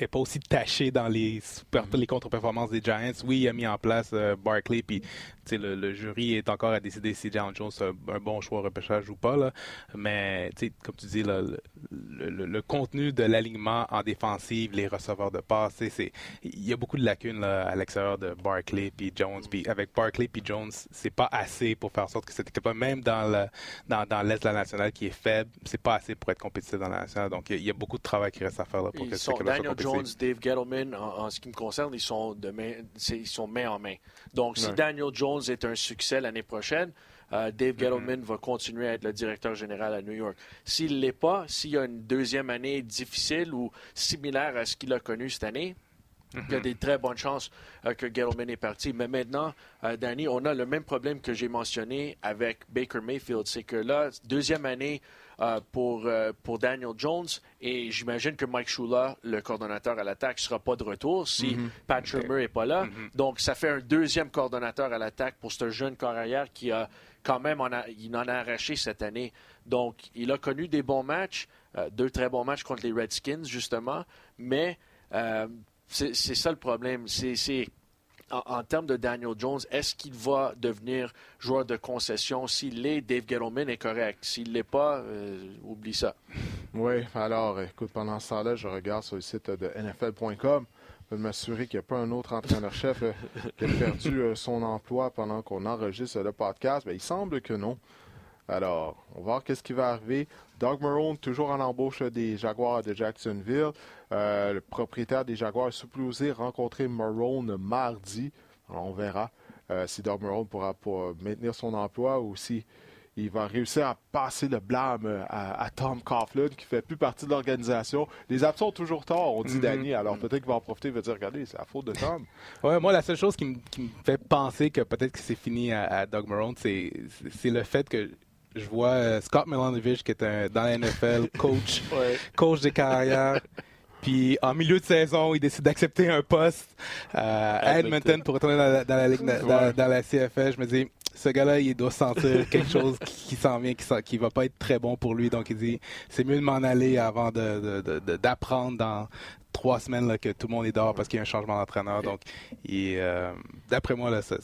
n'est pas aussi taché dans les, super- les contre-performances des Giants. Oui, il a mis en place euh, Barkley, puis le, le jury est encore à décider si John Jones est un, bon choix au repêchage ou pas. Là. Mais comme tu dis, là, le, le- le- le contenu de l'alignement en défensive, les receveurs de passe, il y a beaucoup de lacunes là, à l'extérieur de Barkley puis Jones. Puis avec Barkley puis Jones, c'est pas assez pour faire en sorte que cette équipe-là, même dans le, dans, dans l'Est de la nationale qui est faible, c'est pas assez pour être compétitif dans la nationale. Donc, il y a- y, a beaucoup de travail qui reste à faire là, pour Ils que cette soit Daniel. Jones, Dave Gettleman, en, en ce qui me concerne, ils sont, de main, ils sont main en main. Donc, si Ouais. Daniel Jones est un succès l'année prochaine, euh, Dave Mm-hmm. Gettleman va continuer à être le directeur général à New York. S'il ne l'est pas, s'il y a une deuxième année difficile ou similaire à ce qu'il a connu cette année, il y a des très bonnes chances euh, que Gettleman est parti. Mais maintenant, euh, Danny, on a le même problème que j'ai mentionné avec Baker Mayfield. C'est que là, deuxième année euh, pour, euh, pour Daniel Jones, et j'imagine que Mike Shula, le coordonnateur à l'attaque, ne sera pas de retour si Pat Shermer n'est pas là. Donc, ça fait un deuxième coordonnateur à l'attaque pour ce jeune carrière qui a quand même, en a- il en a arraché cette année. Donc, il a connu des bons matchs, euh, deux très bons matchs contre les Redskins, justement, mais c'est ça le problème. C'est- en, termes de Daniel Jones, est-ce qu'il va devenir joueur de concession? S'il l'est, Dave Gettleman est correct. S'il ne l'est pas, euh, oublie ça. Oui, alors, écoute, pendant ce temps-là, je regarde sur le site de NFL.com. Veux m'assurer qu'il n'y a pas un autre entraîneur-chef euh, qui a perdu euh, son emploi pendant qu'on enregistre le podcast. Mais il semble que non. Alors, on va voir qu'est-ce qui va arriver. Doug Marone, toujours en embauche des Jaguars de Jacksonville. Euh, le propriétaire des Jaguars est supposé rencontrer Marone mardi. Alors, on verra euh, si Doug Marone pourra pas maintenir son emploi ou si il va réussir à passer le blâme à, à Tom Coughlin, qui fait plus partie de l'organisation. Les absents ont toujours tort, on dit Mhm. Danny. Alors peut-être qu'il va en profiter et va dire Regardez, c'est la faute de Tom. (laughs) Ouais, moi, la seule chose qui me, qui fait penser que peut-être que c'est fini à, à Doug Marone, c'est le fait que je vois euh, Scott Milanovich, qui est un, dans la NFL, (laughs) coach, coach des carrières. Puis en milieu de saison, il décide d'accepter un poste euh, à Edmonton. Pour retourner dans la, dans la ligue, dans, Ouais. dans la CFL. Je me dis, ce gars-là, il doit sentir quelque chose qui, qui s'en vient, qui, qui va pas être très bon pour lui. Donc il dit, c'est mieux de m'en aller avant de- de- de- de- d'apprendre dans trois semaines là, que tout le monde est dehors parce qu'il y a un changement d'entraîneur. Donc, euh, d'après moi, là, ça-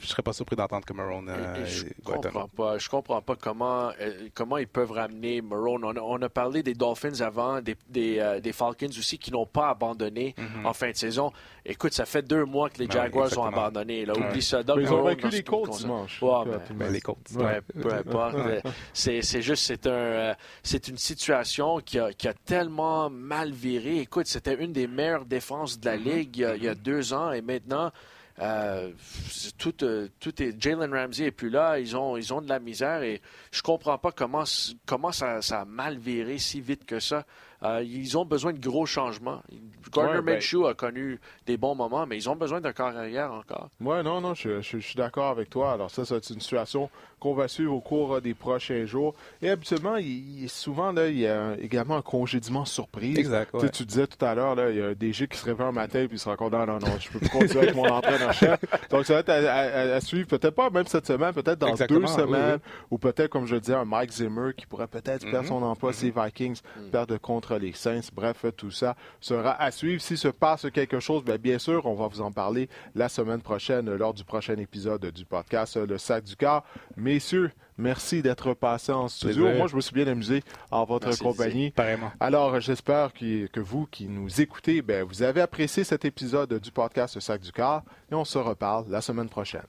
je serais pas surpris d'entendre que Marone euh, je comprends pas. Je comprends pas comment, euh, comment ils peuvent ramener Marone. On a, on a parlé des Dolphins avant, des, des, euh, des Falcons aussi qui n'ont pas abandonné en fin de saison. Écoute, ça fait deux mois que les Mhm. Ben Jaguars ont abandonné. Là. Ouais. Oublie ça. Doug Mais ils ont vaincu dans les Colts dimanche. Ouais, mais- Ben, les Colts. Peu importe. Euh, c'est, c'est juste, c'est un, euh, c'est une situation qui a, qui a tellement mal viré. Écoute, c'était une des meilleures défenses de la ligue il y a, il y a deux ans et maintenant, euh, tout, euh, tout est. Jalen Ramsey est plus là. Ils ont, ils ont de la misère et je comprends pas comment, comment ça, ça a mal viré si vite que ça. Euh, ils ont besoin de gros changements. Gardner Ouais, ben- Minshew a connu des bons moments, mais ils ont besoin d'un corps arrière encore. Ouais, non, non, je, je- je suis d'accord avec toi. Alors ça, c'est une situation qu'on va suivre au cours euh, des prochains jours. Et habituellement, il, il- souvent, là, il y a également un congédiement surprise. Exact, Tu sais, ouais. Tu disais tout à l'heure, là, il y a un DG qui se réveille un matin et puis il se rend compte, non, non, non, je peux plus continuer avec mon entraîneur-chef. (laughs) Donc, ça va être à, à- à suivre, peut-être pas même cette semaine, peut-être dans Exactement, deux semaines, oui. ou peut-être, comme je le disais, un Mike Zimmer qui pourrait peut-être perdre Mhm, son emploi si les Vikings perdent contre les Saints. Bref, tout ça sera à suivre. S'il se passe quelque chose, bien, bien sûr, on va vous en parler la semaine prochaine lors du prochain épisode du podcast Le Sac du Cœur. Messieurs, merci d'être passés en studio. Moi, je me suis bien amusé en votre compagnie. Alors, j'espère que, que vous qui nous écoutez, ben, vous avez apprécié cet épisode du podcast Le Sac du Corps et on se reparle la semaine prochaine.